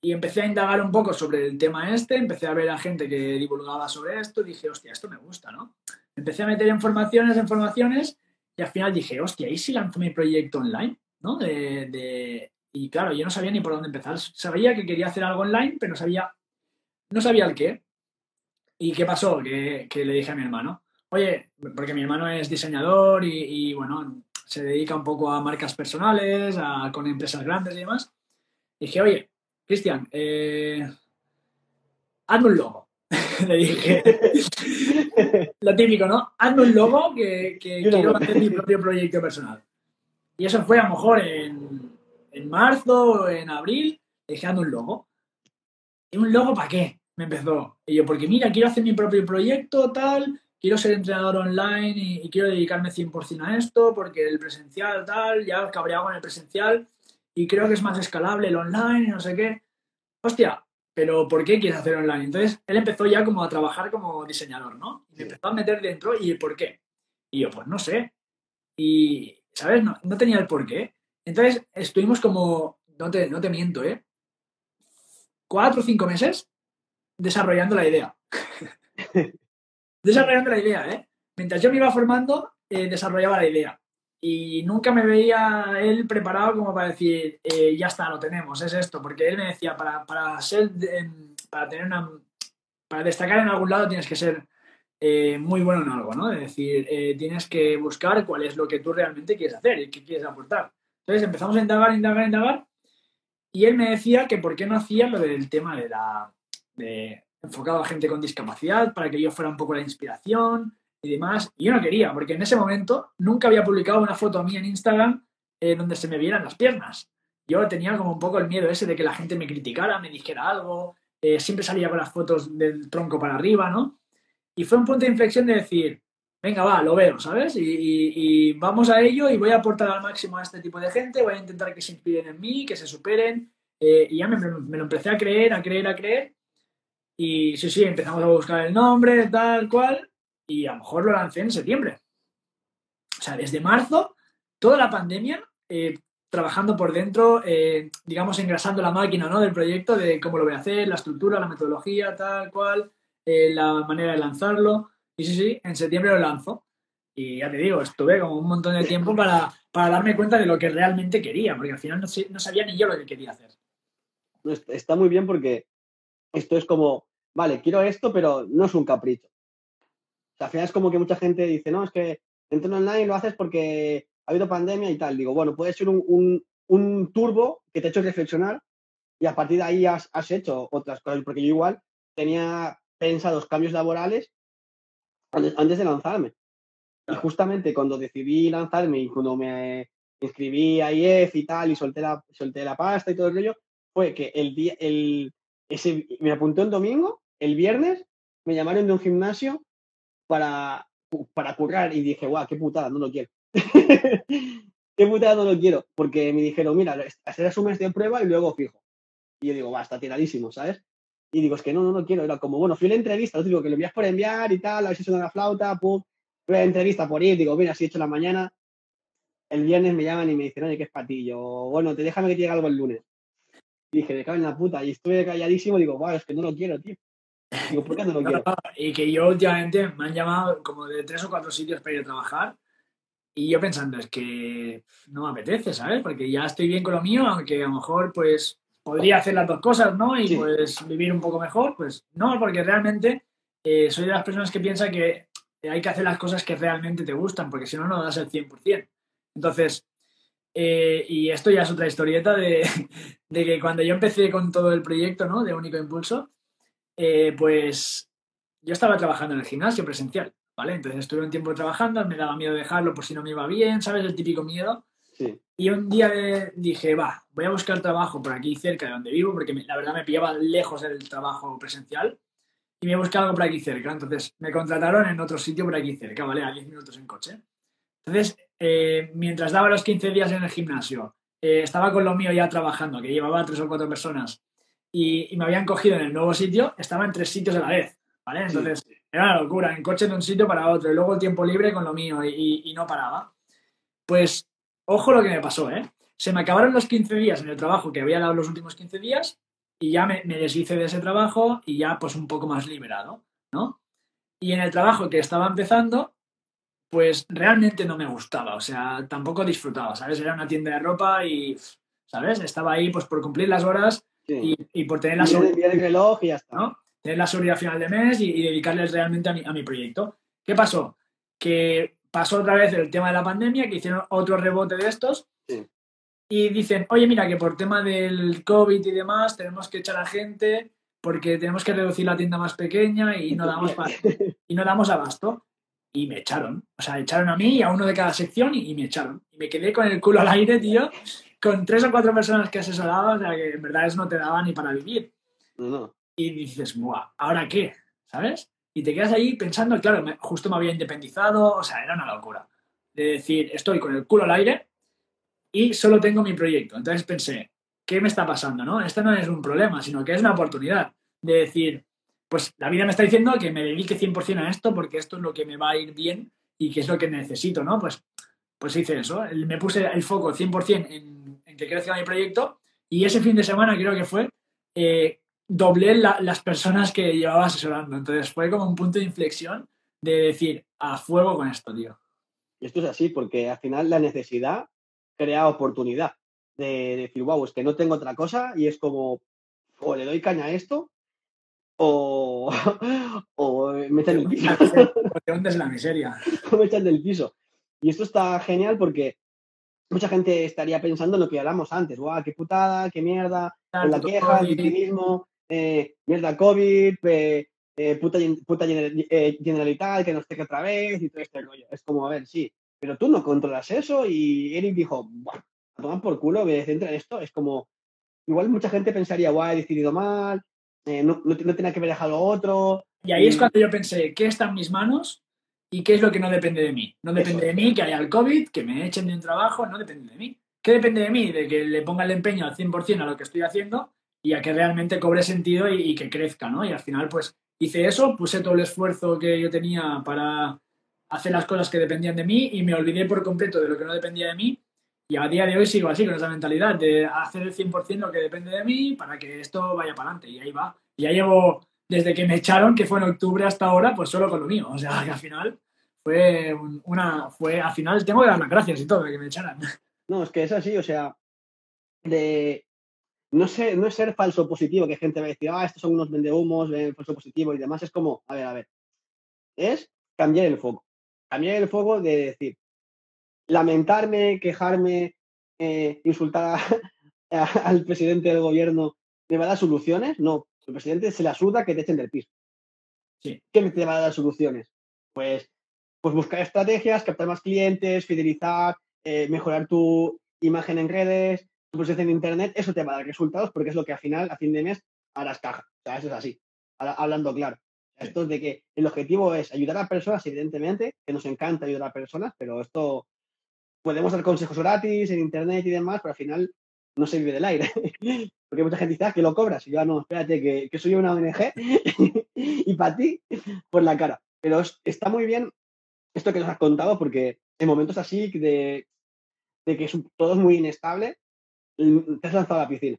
y empecé a indagar un poco sobre el tema este, empecé a ver a gente que divulgaba sobre esto dije, hostia, esto me gusta, ¿no? Empecé a meter informaciones, informaciones y al final dije, hostia, ¿y si lanzo mi proyecto online? ¿no? De, y claro, yo no sabía ni por dónde empezar. Sabía que quería hacer algo online, pero sabía, no sabía el qué. ¿Y qué pasó? Que, le dije a mi hermano, oye, porque mi hermano es diseñador y, bueno, se dedica un poco a marcas personales, a, con empresas grandes y demás. Dije, oye, Cristian, eh, hazme un logo. *laughs* le dije, lo típico, ¿no? Hazme un logo que, que quiero hacer mi *laughs* propio proyecto personal. Y eso fue a lo mejor en, en marzo o en abril, dejando un logo. ¿Y un logo para qué? Me empezó. Y yo, porque mira, quiero hacer mi propio proyecto, tal, quiero ser entrenador online y, quiero dedicarme 100% a esto, porque el presencial, tal, ya cabreaba en el presencial y creo que es más escalable el online y no sé qué. Hostia, pero ¿por qué quieres hacer online? Entonces, él empezó ya como a trabajar como diseñador, ¿no? Y me empezó a meter dentro y el por qué. Y yo, pues no sé. Y, ¿sabes? No, no tenía el por qué. Entonces, estuvimos como, no te, no te miento, ¿eh? Cuatro o cinco meses desarrollando la idea. *laughs* desarrollando la idea, ¿eh? Mientras yo me iba formando, eh, desarrollaba la idea. Y nunca me veía él preparado como para decir, eh, ya está, lo tenemos, es esto. Porque él me decía, para, para ser, para tener una, para destacar en algún lado tienes que ser eh, muy bueno en algo, ¿no? Es decir, tienes que buscar cuál es lo que tú realmente quieres hacer y qué quieres aportar. Entonces empezamos a indagar, indagar, indagar. Y él me decía que por qué no hacía lo del tema de la, de, enfocado a gente con discapacidad para que yo fuera un poco la inspiración y demás. Y yo no quería, porque en ese momento nunca había publicado una foto mía en Instagram eh, donde se me vieran las piernas. Yo tenía como un poco el miedo ese de que la gente me criticara, me dijera algo. Eh, siempre salía con las fotos del tronco para arriba, ¿no? Y fue un punto de inflexión de decir, venga, va, lo veo, ¿sabes? Y, vamos a ello y voy a aportar al máximo a este tipo de gente, voy a intentar que se inspiren en mí, que se superen. Eh, y ya me, me, lo empecé a creer, a creer, a creer. Y sí, sí, empezamos a buscar el nombre, tal cual, y a lo mejor lo lancé en septiembre. O sea, desde marzo, toda la pandemia, eh, trabajando por dentro, eh, digamos, engrasando la máquina ¿no? del proyecto, de cómo lo voy a hacer, la estructura, la metodología, tal cual, eh, la manera de lanzarlo. Y sí, sí, en septiembre lo lanzo. Y ya te digo, estuve como un montón de tiempo para, para darme cuenta de lo que realmente quería, porque al final no, no sabía ni yo lo que quería hacer. Está muy bien porque esto es como, vale, quiero esto, pero no es un capricho. O sea, al final es como que mucha gente dice, no, es que dentro online lo haces porque ha habido pandemia y tal. Digo, bueno, puede ser un, turbo que te ha hecho reflexionar y a partir de ahí has, hecho otras cosas, porque yo igual tenía pensados cambios laborales antes, de lanzarme. Y justamente cuando decidí lanzarme y cuando me inscribí a IEF y tal y solté la, solté la pasta y todo el rollo, fue que el día, el, me apuntó el domingo, el viernes me llamaron de un gimnasio para, para currar y dije, guau, qué putada, no lo quiero. *laughs* qué putada, no lo quiero. Porque me dijeron, mira, hacer un mes de prueba y luego fijo. Y yo digo, va, está tiradísimo, ¿sabes? Y digo, es que no, no, no quiero. Era como, bueno, fui a la entrevista, digo, que lo envías por enviar y tal, a ver si suena la flauta, pum. Fui a la entrevista por ir, digo, mira, si he hecho la mañana. El viernes me llaman y me dicen, oye, ¿qué es patillo? Bueno, te déjame que te llegue algo el lunes dije, me cago en la puta. Y estuve calladísimo y digo, wow, es que no lo quiero, tío. Digo, ¿por qué no lo *laughs* quiero? y que yo últimamente me han llamado como de tres o cuatro sitios para ir a trabajar. Y yo pensando, es que no me apetece, ¿sabes? Porque ya estoy bien con lo mío, aunque a lo mejor pues podría hacer las dos cosas, ¿no? Y pues vivir un poco mejor, pues no, porque realmente eh, soy de las personas que piensa que hay que hacer las cosas que realmente te gustan, porque si no, no das el 100%. Entonces, eh, y esto ya es otra historieta *laughs* de, que cuando yo empecé con todo el proyecto ¿no? de Único Impulso, eh, pues yo estaba trabajando en el gimnasio presencial, ¿vale? Entonces estuve un tiempo trabajando, me daba miedo dejarlo por si no me iba bien, ¿sabes? El típico miedo. Y un día dije, va, voy a buscar trabajo por aquí cerca de donde vivo, porque la verdad me pillaba lejos el trabajo presencial, y me busqué algo por aquí cerca. Entonces me contrataron en otro sitio por aquí cerca, ¿vale? A 10 minutos en coche. Entonces eh, mientras daba los 15 días en el gimnasio, eh, estaba con lo mío ya trabajando, que llevaba tres o cuatro personas, y, me habían cogido en el nuevo sitio, estaba en tres sitios a la vez, ¿vale? Entonces, era una locura, en coche de un sitio para otro, y luego el tiempo libre con lo mío, y, no paraba. Pues, ojo lo que me pasó, ¿eh? Se me acabaron los 15 días en el trabajo que había dado los últimos 15 días, y ya me, me deshice de ese trabajo, y ya pues un poco más liberado, ¿no? Y en el trabajo que estaba empezando, pues realmente no me gustaba, o sea, tampoco disfrutaba, ¿sabes? Era una tienda de ropa y, ¿sabes? Estaba ahí pues por cumplir las horas y, por tener la seguridad. el reloj y ya está. ¿no? Tener la seguridad final de mes y, dedicarles realmente a mi, a mi proyecto. ¿Qué pasó? Que pasó otra vez el tema de la pandemia, que hicieron otro rebote de estos y dicen, oye, mira, que por tema del COVID y demás tenemos que echar a gente porque tenemos que reducir la tienda más pequeña y *laughs* no damos, y no damos abasto y me echaron. O sea, echaron a mí y a uno de cada sección y, me echaron. Y me quedé con el culo al aire, tío, con tres o cuatro personas que asesoraba, o sea, que en verdad eso no te daba ni para vivir. y dices, Buah, ¿ahora qué? ¿Sabes? Y te quedas ahí pensando, claro, justo me había independizado, o sea, era una locura. De decir, estoy con el culo al aire y solo tengo mi proyecto. Entonces pensé, ¿qué me está pasando? ¿no? Esto no es un problema, sino que es una oportunidad de decir, pues la vida me está diciendo que me dedique 100% a esto porque esto es lo que me va a ir bien y que es lo que necesito, ¿no? Pues, pues hice eso, me puse el foco 100% en, en que crezca mi proyecto y ese fin de semana creo que fue, eh, doblé las personas que llevaba asesorando. Entonces fue como un punto de inflexión de decir, a fuego con esto, tío. Y esto es así, porque al final la necesidad crea oportunidad de, decir, wow, es que no tengo otra cosa y es como, o le doy caña a esto o, *laughs* o me echan del piso. *laughs* es la miseria. o me echan del piso. Y esto está genial porque mucha gente estaría pensando en lo que hablamos antes, guau, qué putada, qué mierda, la queja, el victimismo, eh, mierda COVID, eh, puta, puta eh, generalitat, que nos que otra vez y todo este rollo. Es como, a ver, sí, pero tú no controlas eso y Eric dijo, bueno, a tomar por culo, me centra en esto. Es como, igual mucha gente pensaría, guau, he decidido mal, no, no, tenía que haber dejado otro. Y ahí es cuando yo pensé, ¿qué está en mis manos? ¿Y qué es lo que no depende de mí? No depende de mí que haya el COVID, que me echen de un trabajo, no depende de mí. ¿Qué depende de mí? De que le ponga el empeño al 100% a lo que estoy haciendo y a que realmente cobre sentido y, que crezca, ¿no? Y al final, pues hice eso, puse todo el esfuerzo que yo tenía para hacer las cosas que dependían de mí y me olvidé por completo de lo que no dependía de mí. Y a día de hoy sigo así, con esa mentalidad de hacer el 100% lo que depende de mí para que esto vaya para adelante. Y ahí va. Ya llevo, desde que me echaron, que fue en octubre hasta ahora, pues solo con lo mío. O sea, que al final fue una, fue, al final tengo que dar las gracias y todo de que me echaran. No, es que es así, o sea, de, no, sé, no es ser falso positivo, que gente va a decir, ah, estos son unos vendehumos, falso positivo y demás. Es como, a ver, a ver, es cambiar el foco. Cambiar el foco de decir, lamentarme, quejarme, eh, insultar *laughs* al presidente del gobierno, ¿me va a dar soluciones? No, el presidente se le asuda que te echen del piso. Sí. ¿Qué te va a dar soluciones? Pues, pues buscar estrategias, captar más clientes, fidelizar, eh, mejorar tu imagen en redes, tu presencia en Internet, eso te va a dar resultados porque es lo que al final, a fin de mes, harás caja. O sea, eso es así, hablando claro. Esto es de que el objetivo es ayudar a personas, evidentemente, que nos encanta ayudar a personas, pero esto podemos dar consejos gratis en Internet y demás, pero al final no se vive del aire. *laughs* Porque mucha gente dice, ah, que lo cobras. Y yo, ah, no, espérate, que, soy una ONG *laughs* y para ti, por la cara. Pero está muy bien esto que nos has contado, porque en momentos así de que todo es muy inestable, te has lanzado a la piscina.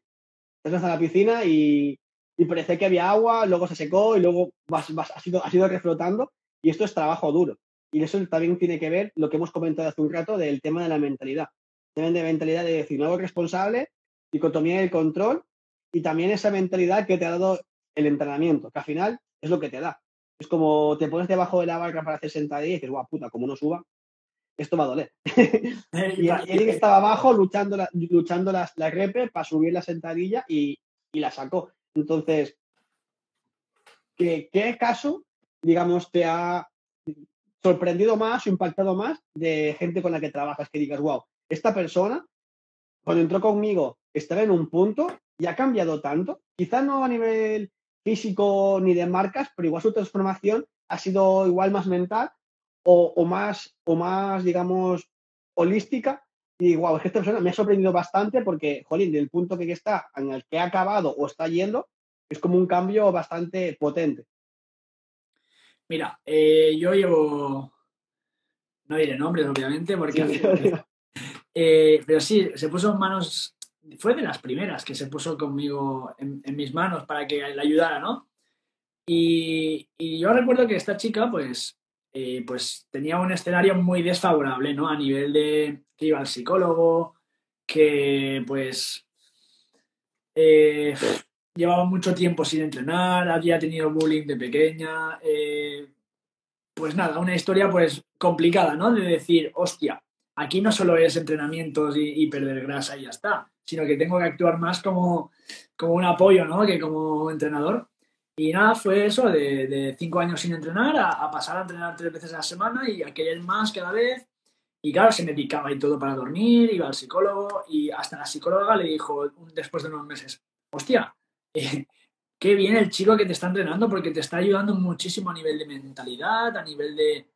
Te has lanzado a la piscina y, y parece que había agua, luego se secó y luego vas, vas, has, ido, has ido reflotando y esto es trabajo duro. Y eso también tiene que ver lo que hemos comentado hace un rato del tema de la mentalidad. Deben de mentalidad de decir, nuevo responsable, dicotomía del control y también esa mentalidad que te ha dado el entrenamiento, que al final es lo que te da. Es como te pones debajo de la barca para hacer sentadilla y dices, guau, puta, como no suba, esto va a doler. *laughs* y Eric estaba abajo luchando, la, luchando las, la repe para subir la sentadilla y, la sacó. Entonces, ¿qué, ¿qué, caso, digamos, te ha sorprendido más o impactado más de gente con la que trabajas? Que digas, wow, esta persona, cuando entró conmigo, estaba en un punto y ha cambiado tanto, quizá no a nivel físico ni de marcas, pero igual su transformación ha sido igual más mental o, más, o más, digamos, holística. Y wow, es que esta persona me ha sorprendido bastante porque, jolín, del punto que está, en el que ha acabado o está yendo, es como un cambio bastante potente. Mira, eh, yo llevo, no diré nombres, obviamente, porque... Eh, pero sí, se puso en manos, fue de las primeras que se puso conmigo en, mis manos para que le ayudara, ¿no? Y, y, yo recuerdo que esta chica, pues, eh, pues tenía un escenario muy desfavorable, ¿no? A nivel de que iba al psicólogo, que pues eh, llevaba mucho tiempo sin entrenar, había tenido bullying de pequeña, eh, pues nada, una historia pues complicada, ¿no? De decir, hostia, aquí no solo es entrenamientos y, y, perder grasa y ya está, sino que tengo que actuar más como, como un apoyo, ¿no? Que como entrenador. Y nada, fue eso, de, cinco años sin entrenar a, pasar a entrenar tres veces a la semana y a querer más cada vez. Y claro, se me picaba y todo para dormir, iba al psicólogo y hasta la psicóloga le dijo después de unos meses, hostia, eh, qué bien el chico que te está entrenando porque te está ayudando muchísimo a nivel de mentalidad, a nivel de...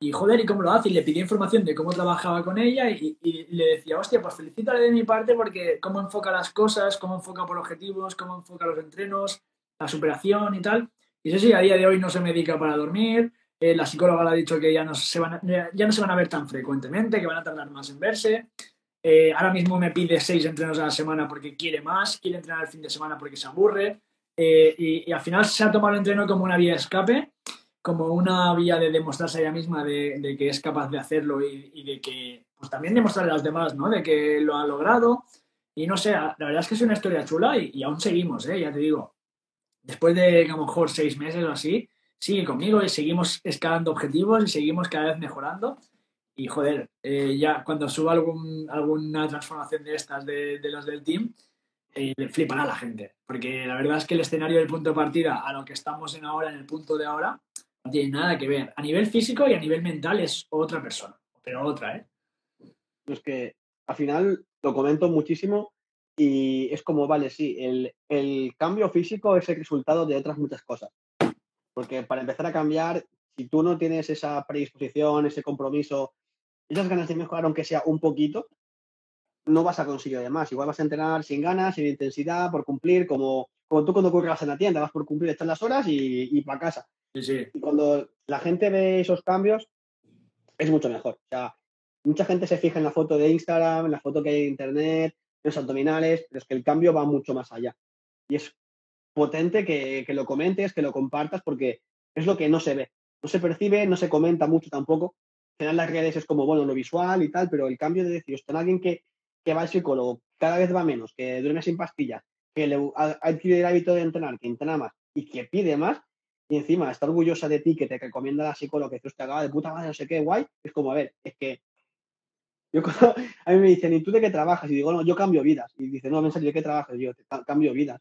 Y joder, ¿y cómo lo hace? Y le pedí información de cómo trabajaba con ella y, le decía, hostia, pues felicítale de mi parte porque cómo enfoca las cosas, cómo enfoca por objetivos, cómo enfoca los entrenos, la superación y tal. Y sí, sí, a día de hoy no se medica para dormir. Eh, la psicóloga le ha dicho que ya no, se van a, ya no se van a ver tan frecuentemente, que van a tardar más en verse. Eh, ahora mismo me pide seis entrenos a la semana porque quiere más, quiere entrenar el fin de semana porque se aburre. Eh, y, al final se ha tomado el entreno como una vía de escape, como una vía de demostrarse a ella misma de, que es capaz de hacerlo y, de que, pues también demostrarle a los demás, ¿no? De que lo ha logrado. Y no sé, la verdad es que es una historia chula y, aún seguimos, ¿eh? Ya te digo. Después de a lo mejor seis meses o así, sigue conmigo y seguimos escalando objetivos y seguimos cada vez mejorando. Y joder, eh, ya cuando suba alguna transformación de estas de, los del team, eh, flipará la gente. Porque la verdad es que el escenario del punto de partida a lo que estamos en ahora, en el punto de ahora, no tiene nada que ver. A nivel físico y a nivel mental es otra persona, pero otra, ¿eh? Es que al final lo comento muchísimo y es como, vale, sí, el cambio físico es el resultado de otras muchas cosas. Porque para empezar a cambiar, si tú no tienes esa predisposición, ese compromiso, esas ganas de mejorar, aunque sea un poquito, no vas a conseguir además. Igual vas a entrenar sin ganas, sin intensidad, por cumplir, como, como tú cuando curras en la tienda, vas por cumplir, echas las horas y, y para casa. Y cuando la gente ve esos cambios, es mucho mejor. O sea, mucha gente se fija en la foto de Instagram, en la foto que hay en Internet, en los abdominales, pero es que el cambio va mucho más allá. Y es potente que, que lo comentes, que lo compartas, porque es lo que no se ve. No se percibe, no se comenta mucho tampoco. En general las redes es como, bueno, lo visual y tal, pero el cambio de decir, está alguien que que va al psicólogo cada vez va menos, que duerme sin pastillas, que le adquirido el hábito de entrenar, que entrena más y que pide más, y encima está orgullosa de ti, que te recomienda la psicóloga, que te acaba de puta madre, no sé qué, guay, es como, a ver, es que yo *laughs* a mí me dicen, ¿y tú de qué trabajas? Y digo, no, yo cambio vidas. Y dice, no, en ¿de qué trabajas? Y yo, cambio vidas.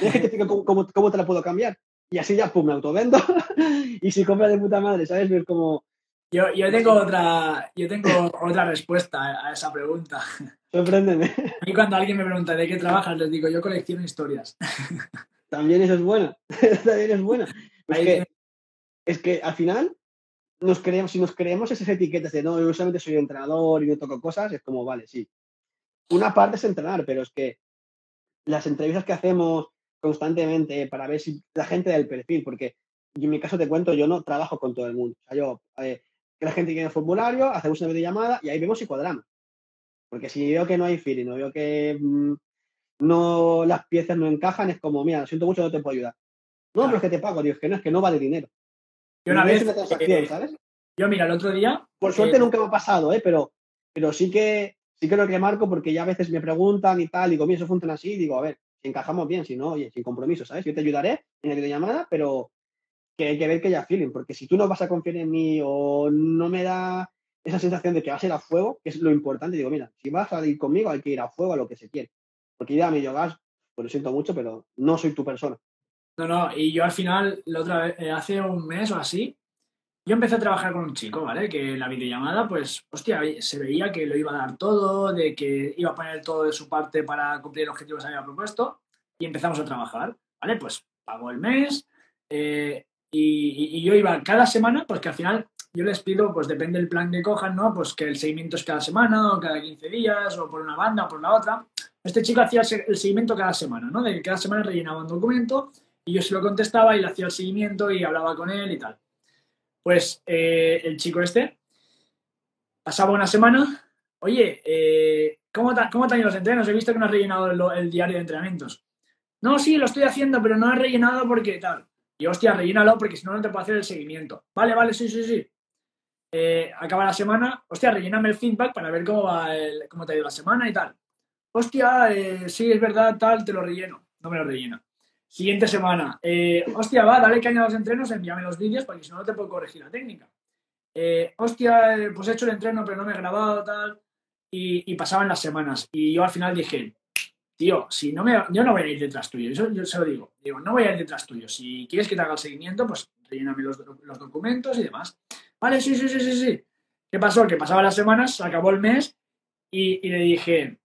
¿Tienes que te cómo, cómo, te la puedo cambiar? Y así ya, pum, me autovendo. *laughs* y si compra de puta madre, ¿sabes? Es como, yo, yo, tengo otra, yo tengo otra respuesta a esa pregunta. Sorpréndeme. Y cuando alguien me pregunta de qué trabajas, les digo, yo colecciono historias. *laughs* También eso es bueno. *laughs* También es bueno. Es que, es que al final, nos creemos, si nos creemos esas etiquetas de no, yo solamente soy entrenador y no toco cosas, es como, vale, sí. Una parte es entrenar, pero es que las entrevistas que hacemos constantemente para ver si la gente del perfil, porque en mi caso te cuento, yo no trabajo con todo el mundo. O sea, yo eh, que la gente tiene el formulario, hacemos una videollamada y ahí vemos si cuadramos. Porque si veo que no hay feeling, no veo que mm, no las piezas no encajan, es como, mira, lo siento mucho, no te puedo ayudar. No, pero es que te pago, Dios, que no, es que no vale dinero. Yo una vez, eh, ¿sabes? Yo, mira, el otro día... Por suerte eh, nunca me ha pasado, ¿eh? Pero, pero sí que sí que lo remarco porque ya a veces me preguntan y tal, y digo, mira, eso funciona así, y digo, a ver, si encajamos bien, si no, oye, sin compromiso, ¿sabes? Yo te ayudaré en la videollamada, pero que hay que ver que haya feeling, porque si tú no vas a confiar en mí o no me da esa sensación de que vas a ir a fuego, que es lo importante, digo, mira, si vas a ir conmigo hay que ir a fuego a lo que se quiere. Porque ya mi yogas, pues lo siento mucho, pero no soy tu persona. No, no, y yo al final, la otra vez, eh, hace un mes o así, yo empecé a trabajar con un chico, ¿vale? Que la videollamada, pues, hostia, se veía que lo iba a dar todo, de que iba a poner todo de su parte para cumplir el objetivo que se había propuesto, y empezamos a trabajar, ¿vale? Pues pago el mes, eh, y, yo iba cada semana, pues que al final yo les pido, pues depende del plan que cojan, ¿no? Pues que el seguimiento es cada semana o cada 15 días o por una banda o por la otra. Este chico hacía el seguimiento cada semana, ¿no? De que cada semana rellenaba un documento y yo se lo contestaba y le hacía el seguimiento y hablaba con él y tal. Pues eh, el chico este pasaba una semana, oye, eh, ¿cómo, te, ¿cómo te ido los entrenos? He visto que no has rellenado el, el diario de entrenamientos. No, sí, lo estoy haciendo, pero no he rellenado porque tal. Y hostia, rellénalo porque si no, no te puedo hacer el seguimiento. Vale, vale, sí, sí, sí. Eh, acaba la semana, hostia, relléname el feedback para ver cómo va el, cómo te ha ido la semana y tal. Hostia, eh, sí, es verdad, tal, te lo relleno. No me lo rellena. Siguiente semana, eh, hostia, va, dale caña a los entrenos, envíame los vídeos porque si no, no te puedo corregir la técnica. hostia, pues he hecho el entreno, pero no me he grabado, tal. Y pasaban las semanas. Y yo al final dije, tío, si no me, yo no voy a ir detrás tuyo, eso yo se lo digo, digo, no voy a ir detrás tuyo, si quieres que te haga el seguimiento, pues relléname los, los documentos y demás. Vale, sí, sí, sí, sí, sí. ¿Qué pasó? Que pasaban las semanas, acabó el mes y, y le dije,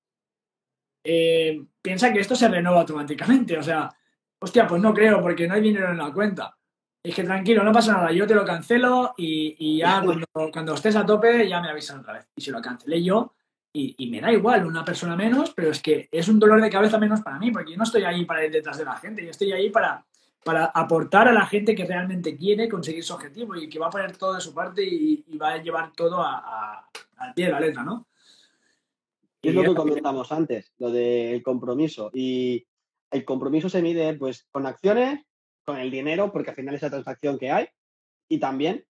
eh, piensa que esto se renueva automáticamente, o sea, hostia, pues no creo porque no hay dinero en la cuenta. Y dije, tranquilo, no pasa nada, yo te lo cancelo y, ya *laughs* cuando, cuando, estés a tope ya me avisan otra vez. Y se lo cancelé yo y, me da igual una persona menos, pero es que es un dolor de cabeza menos para mí, porque yo no estoy ahí para ir detrás de la gente, yo estoy ahí para, para aportar a la gente que realmente quiere conseguir su objetivo y que va a poner todo de su parte y, va a llevar todo a, al pie de la letra, ¿no? Y es lo que comentamos antes, lo del compromiso. Y el compromiso se mide pues con acciones, con el dinero, porque al final es la transacción que hay, y también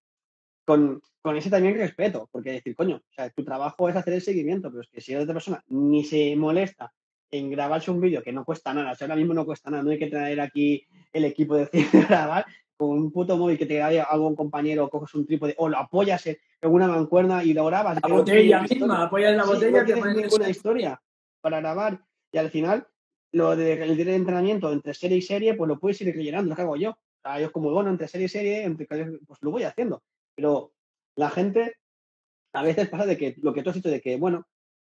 con, ese también respeto, porque decir, coño, o sea, tu trabajo es hacer el seguimiento, pero es que si otra persona ni se molesta en grabarse un vídeo que no cuesta nada, o sea, ahora mismo no cuesta nada, no hay que traer aquí el equipo de *laughs* grabar con un puto móvil que te grabe algún compañero, coges un trípode o lo apoyas en una mancuerna y lo grabas. La botella misma, apoyas la botella. No tienes ninguna historia para grabar y al final lo del de, entrenamiento entre serie y serie, pues lo puedes ir rellenando, lo que hago yo. O sea, yo como, bueno, entre serie y serie, entre, pues lo voy haciendo. Pero la gente a veces pasa de que lo que tú has dicho de que, bueno,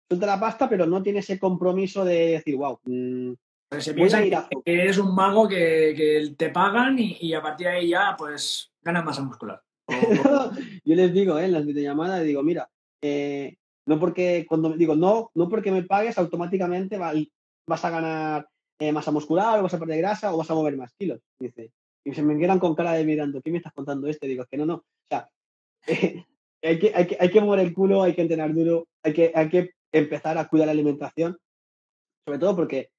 suelta la pasta, pero no tiene ese compromiso de decir, wow. Mmm, se piensa que, eres un mago que, te pagan y, a partir de ahí ya, pues, ganas masa muscular. *laughs* yo les digo, ¿eh? en las videollamadas, digo, mira, eh, no porque, cuando digo, no, no porque me pagues, automáticamente vas a ganar eh, masa muscular, o vas a perder grasa, o vas a mover más kilos. Dice, y se me quedan con cara de mirando, ¿qué me estás contando este? Digo, es que no, no. O sea, *laughs* hay, que, hay, que, hay que mover el culo, hay que entrenar duro, hay que, hay que empezar a cuidar la alimentación, sobre todo porque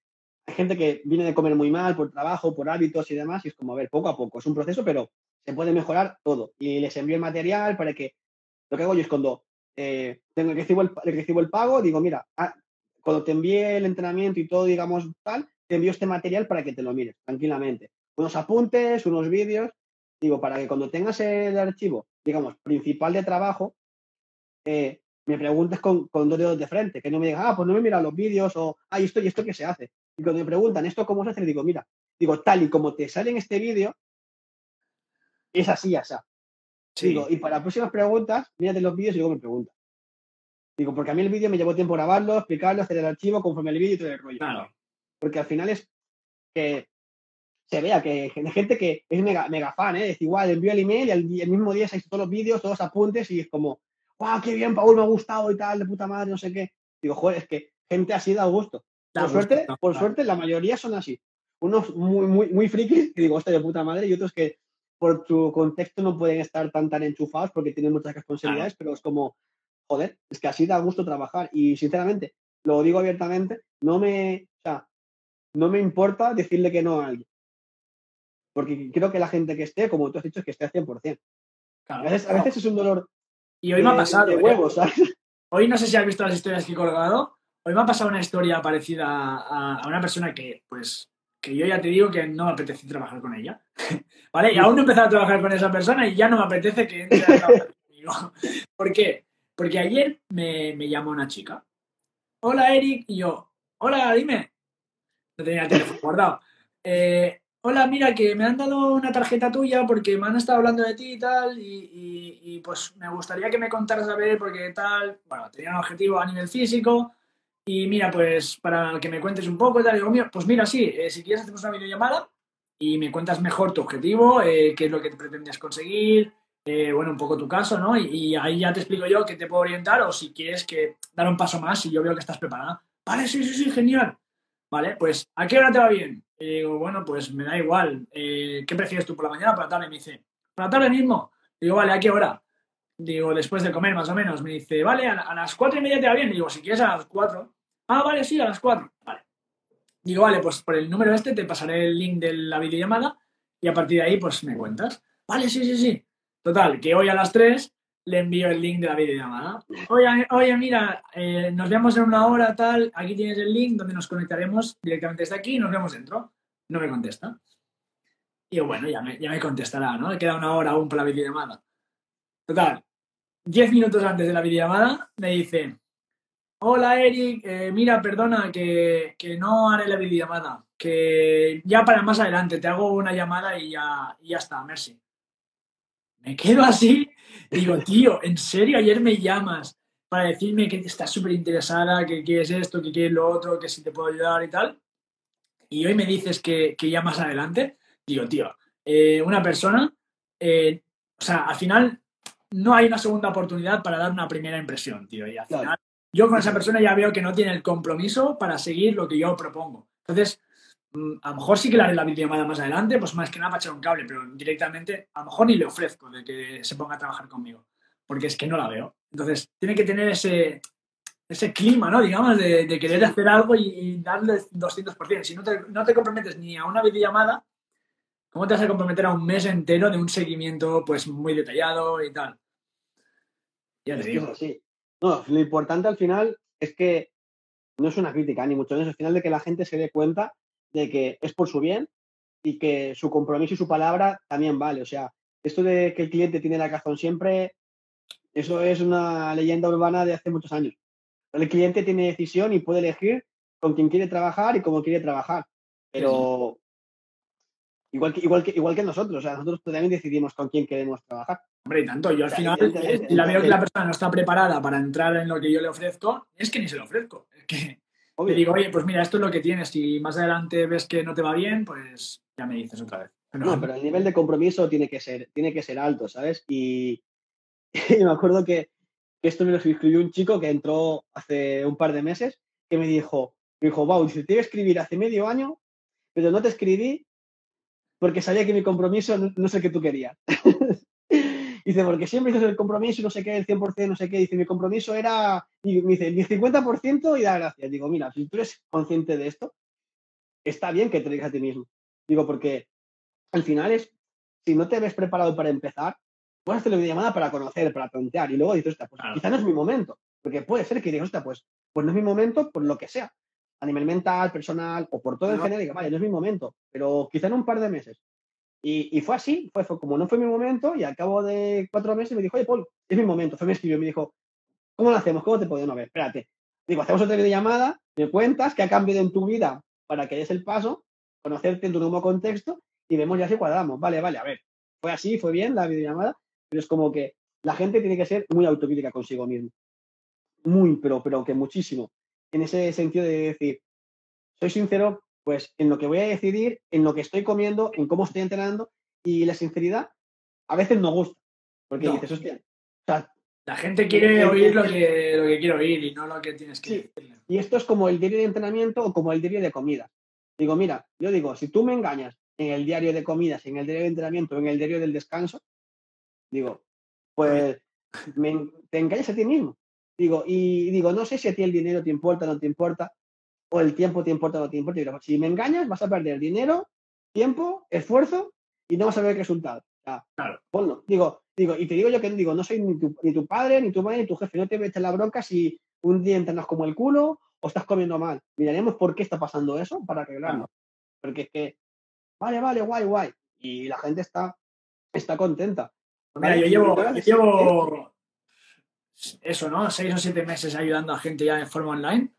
hay gente que viene de comer muy mal por trabajo, por hábitos y demás, y es como, a ver, poco a poco, es un proceso, pero se puede mejorar todo. Y les envío el material para que, lo que hago yo es cuando eh, tengo, recibo, el, recibo el pago, digo, mira, ah, cuando te envíe el entrenamiento y todo, digamos, tal, te envío este material para que te lo mires tranquilamente. Unos apuntes, unos vídeos, digo, para que cuando tengas el archivo, digamos, principal de trabajo, eh, me preguntes con, con, dos dedos de frente, que no me digas, ah, pues no me mira los vídeos o, ah, esto y esto qué se hace. Y cuando me preguntan, ¿esto cómo se hace? Le digo, mira, digo, tal y como te sale en este vídeo, es así, ya Sí. Digo, y para próximas preguntas, mírate los vídeos y luego me preguntas. Digo, porque a mí el vídeo me llevó tiempo grabarlo, explicarlo, hacer el archivo conforme el vídeo y todo el rollo. Claro. Porque al final es que se vea que hay gente que es mega, mega fan, ¿eh? Es igual, envío el email y el, mismo día se hizo todos los vídeos, todos los apuntes y es como, ¡guau, qué bien, Paul, me ha gustado y tal, de puta madre, no sé qué! Digo, joder, es que gente así da gusto. Por suerte, por suerte, la mayoría son así. Unos muy, muy, muy frikis, que digo, hostia, de puta madre, y otros que por tu contexto no pueden estar tan, tan enchufados porque tienen muchas responsabilidades, pero es como, joder, es que así da gusto trabajar. Y sinceramente, lo digo abiertamente, no me, o sea, no me importa decirle que no a alguien. Porque creo que la gente que esté, como tú has dicho, es que esté al 100%. a, veces, a veces es un dolor. Y hoy me ha pasado. De ¿eh? Hoy no sé si has visto las historias que he colgado. Hoy me ha pasado una historia parecida a, a una persona que, pues, que yo ya te digo que no me apetece trabajar con ella. *laughs* ¿Vale? Y aún no he empezado a trabajar con esa persona y ya no me apetece que entre a trabajar *laughs* conmigo. ¿Por qué? Porque ayer me, me llamó una chica. Hola, Eric. Y yo, hola, dime. No tenía el teléfono guardado. Eh, hola, mira, que me han dado una tarjeta tuya porque me han estado hablando de ti y tal, y, pues me gustaría que me contaras a ver porque tal, bueno, tenía un objetivo a nivel físico, y mira, pues para que me cuentes un poco y tal, pues mira, sí, eh, si quieres hacemos una videollamada y me cuentas mejor tu objetivo, eh, qué es lo que te conseguir, eh, bueno, un poco tu caso, ¿no? Y, ahí ya te explico yo qué te puedo orientar o si quieres que dar un paso más y yo veo que estás preparada. Vale, sí, sí, sí, genial. Vale, pues ¿a qué hora te va bien? Y digo, bueno, pues me da igual. ¿Qué prefieres tú, por la mañana o por la tarde? Me dice, por la tarde mismo. Digo, vale, ¿a qué hora? Digo, después de comer, más o menos. Me dice, vale, a, las cuatro y media te va bien. Digo, si quieres a las cuatro. Ah, vale, sí, a las 4. Vale. Digo, vale, pues por el número este te pasaré el link de la videollamada y a partir de ahí, pues me cuentas. Vale, sí, sí, sí. Total, que hoy a las 3 le envío el link de la videollamada. Oye, mira, eh, nos vemos en una hora, tal. Aquí tienes el link donde nos conectaremos directamente desde aquí y nos vemos dentro. No me contesta. Y bueno, ya me, ya me contestará, ¿no? Queda una hora aún para la videollamada. Total, 10 minutos antes de la videollamada me dice, Hola Eric, eh, mira, perdona que, no haré la videollamada, que ya para más adelante te hago una llamada y ya, ya está, merci. Me quedo así, digo, tío, ¿en serio ayer me llamas para decirme que estás súper interesada, que quieres esto, que quieres lo otro, que si te puedo ayudar y tal? y hoy me dices que, ya más adelante, digo, tío, eh, una persona, eh, o sea, al final no hay una segunda oportunidad para dar una primera impresión, tío. Y al final, yo con esa persona ya veo que no tiene el compromiso para seguir lo que yo propongo. Entonces, a lo mejor sí que le haré la videollamada más adelante, pues más que nada para echar un cable, pero directamente a lo mejor ni le ofrezco de que se ponga a trabajar conmigo, porque es que no la veo. Entonces, tiene que tener ese, ese clima, ¿no? Digamos, de, querer hacer algo y, darle 200%. Si no te, no te comprometes ni a una videollamada, ¿cómo te vas a comprometer a un mes entero de un seguimiento pues muy detallado y tal? Ya te digo. Sí. No, lo importante al final es que no es una crítica, ni mucho menos, al final de que la gente se dé cuenta de que es por su bien y que su compromiso y su palabra también vale. O sea, esto de que el cliente tiene la razón siempre, eso es una leyenda urbana de hace muchos años. El cliente tiene decisión y puede elegir con quién quiere trabajar y cómo quiere trabajar. Pero igual que, igual que, igual que nosotros, o sea, nosotros también decidimos con quién queremos trabajar. Hombre, y tanto, yo al final la veo que la persona no está preparada para entrar en lo que yo le ofrezco, es que ni se lo ofrezco. Es que le digo, oye, pues mira, esto es lo que tienes. Si más adelante ves que no te va bien, pues ya me dices otra vez. no, pero el nivel de compromiso tiene que ser, tiene que ser alto, ¿sabes? Y, *laughs* y me acuerdo que esto me lo escribió un chico que entró hace un par de meses, que me dijo, me dijo, wow, te iba a escribir hace medio año, pero no te escribí porque sabía que mi compromiso no, es el que tú querías. *laughs* dice, porque siempre dices el compromiso no sé qué, el 100%, no sé qué. Dice, mi compromiso era, y me dice, mi 50% y da gracias. Digo, mira, si tú eres consciente de esto, está bien que te digas a ti mismo. Digo, porque al final es, si no te ves preparado para empezar, puedes hacer la videollamada para conocer, para tontear, y luego dices, pues quizá no es mi momento, porque puede ser que digas, pues, pues no es mi momento por lo que sea, a nivel mental, personal, o por todo en general, diga, vale, no es mi momento, pero quizá en un par de meses. Y, fue así, fue, como no fue mi momento, y al cabo de cuatro meses me dijo, oye, Paul, es mi momento, fue me escribió, me dijo, ¿cómo lo hacemos? ¿Cómo te podemos ver? Espérate. Digo, hacemos otra videollamada, me cuentas qué ha cambiado en tu vida para que des el paso, conocerte en tu nuevo contexto, y vemos ya si cuadramos. Vale, vale, a ver. Fue así, fue bien la videollamada, pero es como que la gente tiene que ser muy autocrítica consigo mismo. Muy, pero, pero que muchísimo. En ese sentido de decir, soy sincero, pues en lo que voy a decidir, en lo que estoy comiendo, en cómo estoy entrenando, y la sinceridad a veces no gusta. Porque dices, hostia, la gente quiere oír lo que, lo que quiere oír y no lo que tienes que decirle. Y esto es como el diario de entrenamiento o como el diario de comida. Digo, mira, yo digo, si tú me engañas en el diario de comidas, en el diario de entrenamiento, en el diario del descanso, Digo, pues te engañas a ti mismo. Digo, y digo, no sé si a ti el dinero te importa o no te importa, o el tiempo te importa o no te importa. Si me engañas, vas a perder dinero, tiempo, esfuerzo y no vas a ver resultado. claro. Ponlo. Digo, digo, y te digo yo que digo, no soy ni tu, ni tu padre, ni tu madre, ni tu jefe. No te metes la bronca si un día entrenas como el culo o estás comiendo mal. Miraremos por qué está pasando eso para arreglarlo. Porque es que, vale, vale, guay, guay. Y la gente está, está contenta. Mira, yo llevo, llevo eso, ¿no? Seis o siete meses ayudando a gente ya de forma online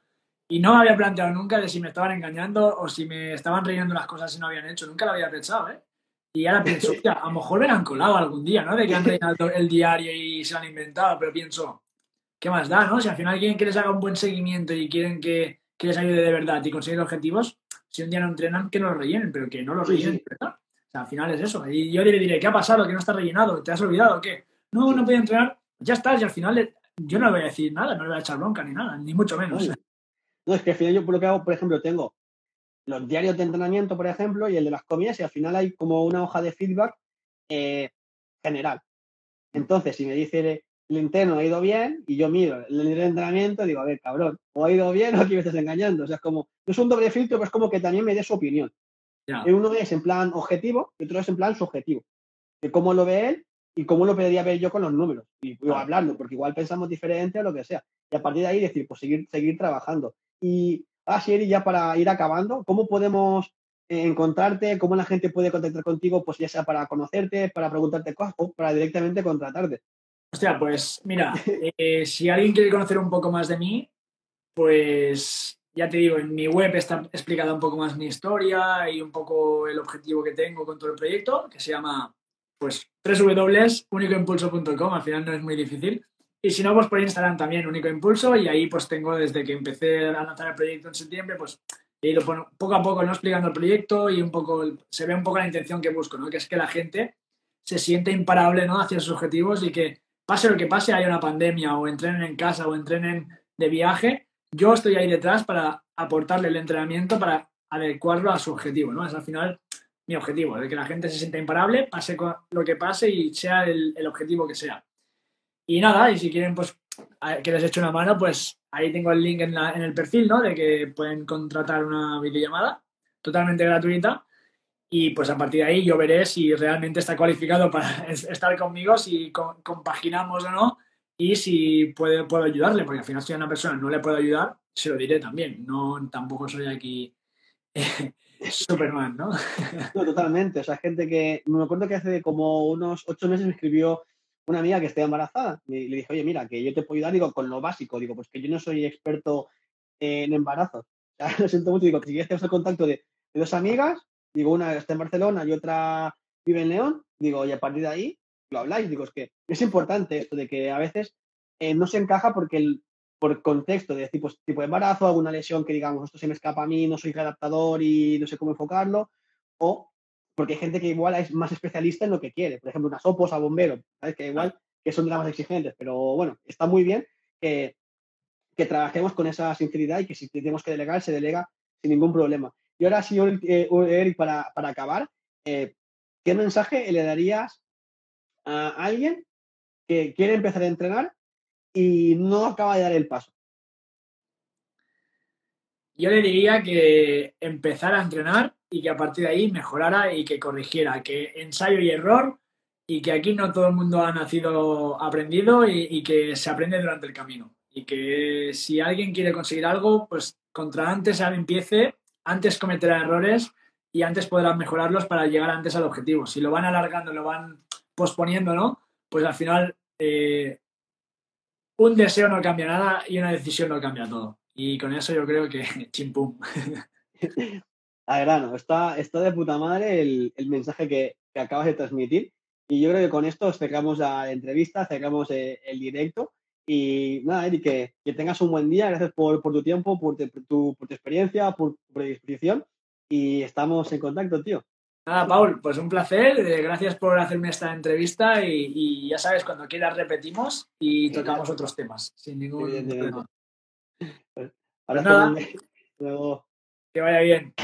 y no me había planteado nunca de si me estaban engañando o si me estaban rellenando las cosas y no habían hecho. Nunca lo había pensado, ¿eh? Y ahora pienso, a lo mejor me han colado algún día, ¿no? De que han *laughs* rellenado el diario y se han inventado, pero pienso, ¿qué más da, no? Si al final quieren que les haga un buen seguimiento y quieren que, les ayude de verdad y conseguir objetivos, si un día no entrenan, que no lo rellenen, pero que no lo rellenen, ¿verdad? al final es eso. Y yo le diré, ¿qué ha pasado? ¿Que no está rellenado? ¿Te has olvidado? ¿Qué? No, no podía entrenar. Ya estás, y al final yo no le voy a decir nada, no le voy a echar bronca ni nada, ni mucho menos. No, es que al final yo por lo que hago, por ejemplo, tengo los diarios de entrenamiento, por ejemplo, y el de las comidas, y al final hay como una hoja de feedback eh, general. Entonces, si me dice el interno ha ido bien, y yo miro el entrenamiento, digo, a ver, cabrón, o ha ido bien o aquí me estás engañando. O sea, es como, no es un doble filtro, pero es como que también me dé su opinión. Uno es en plan objetivo y otro es en plan subjetivo. De cómo lo ve él y cómo lo podría ver yo con los números. Y hablando, porque igual pensamos diferente o lo que sea. Y a partir de ahí decir, pues seguir, seguir trabajando. Y así ya para ir acabando, ¿cómo podemos eh, encontrarte? ¿Cómo la gente puede contactar contigo? Pues ya sea para conocerte, para preguntarte cosas o para directamente contratarte. Hostia, pues mira, *laughs* eh, si alguien quiere conocer un poco más de mí, pues ya te digo, en mi web está explicada un poco más mi historia y un poco el objetivo que tengo con todo el proyecto, que se llama pues www.unicoimpulso.com, al final no es muy difícil. Y si no, pues por Instagram también, Único Impulso, y ahí pues tengo desde que empecé a lanzar el proyecto en septiembre, pues y lo poco a poco, ¿no? Explicando el proyecto y un poco, se ve un poco la intención que busco, ¿no? Que es que la gente se siente imparable, ¿no? Hacia sus objetivos y que pase lo que pase, haya una pandemia o entrenen en casa o entrenen de viaje, yo estoy ahí detrás para aportarle el entrenamiento para adecuarlo a su objetivo, ¿no? Es al final mi objetivo, de que la gente se sienta imparable, pase lo que pase y sea el objetivo que sea. Y nada, y si quieren pues que les eche una mano, pues ahí tengo el link en, el perfil, ¿no? De que pueden contratar una videollamada totalmente gratuita y pues a partir de ahí yo veré si realmente está cualificado para *laughs* estar conmigo, si compaginamos o no y si puedo, puedo ayudarle, porque al final si a una persona no le puedo ayudar, se lo diré también. No, tampoco soy aquí *laughs* Superman, ¿no? *laughs* no, totalmente. O sea, gente que, me acuerdo que hace como unos ocho meses me escribió una amiga que está embarazada y le dije, oye, mira, que yo te puedo ayudar, digo, con lo básico, digo, pues que yo no soy experto en embarazos. *laughs* O sea, lo siento mucho, digo, que si quieres tenemos el contacto de, dos amigas, digo, una está en Barcelona y otra vive en León, digo, y a partir de ahí lo habláis, digo, es que es importante esto de que a veces eh, no se encaja porque el, por contexto de tipo, tipo de embarazo, alguna lesión que digamos, esto se me escapa a mí, no soy adaptador y no sé cómo enfocarlo, o porque hay gente que igual es más especialista en lo que quiere, por ejemplo, unas opos a bombero, ¿sabes? que igual que son más exigentes, pero bueno, está muy bien que, que trabajemos con esa sinceridad y que si tenemos que delegar, se delega sin ningún problema. Y ahora sí, eh, Eric, para, para acabar, eh, ¿qué mensaje le darías a alguien que quiere empezar a entrenar y no acaba de dar el paso? Yo le diría que empezara a entrenar y que a partir de ahí mejorara y que corrigiera, que ensayo y error y que aquí no todo el mundo ha nacido aprendido y, que se aprende durante el camino. Y que si alguien quiere conseguir algo, pues contra antes empiece, antes cometerá errores y antes podrá mejorarlos para llegar antes al objetivo. Si lo van alargando, lo van posponiendo, ¿no? Pues al final eh, un deseo no cambia nada y una decisión no cambia todo. Y con eso yo creo que *laughs* chimpum. *laughs* A grano, está, está de puta madre el, mensaje que, acabas de transmitir. Y yo creo que con esto cerramos la entrevista, cerramos eh, el, directo. Y nada, Eric, que, que, tengas un buen día. Gracias por, tu tiempo, por, tu, por tu experiencia, por tu predisposición. Y estamos en contacto, tío. Nada, Paul, pues un placer. Eh, gracias por hacerme esta entrevista. Y, ya sabes, cuando quieras repetimos y tocamos otros temas, sin ningún problema. Pues Ahora nada, luego. Que vaya bien.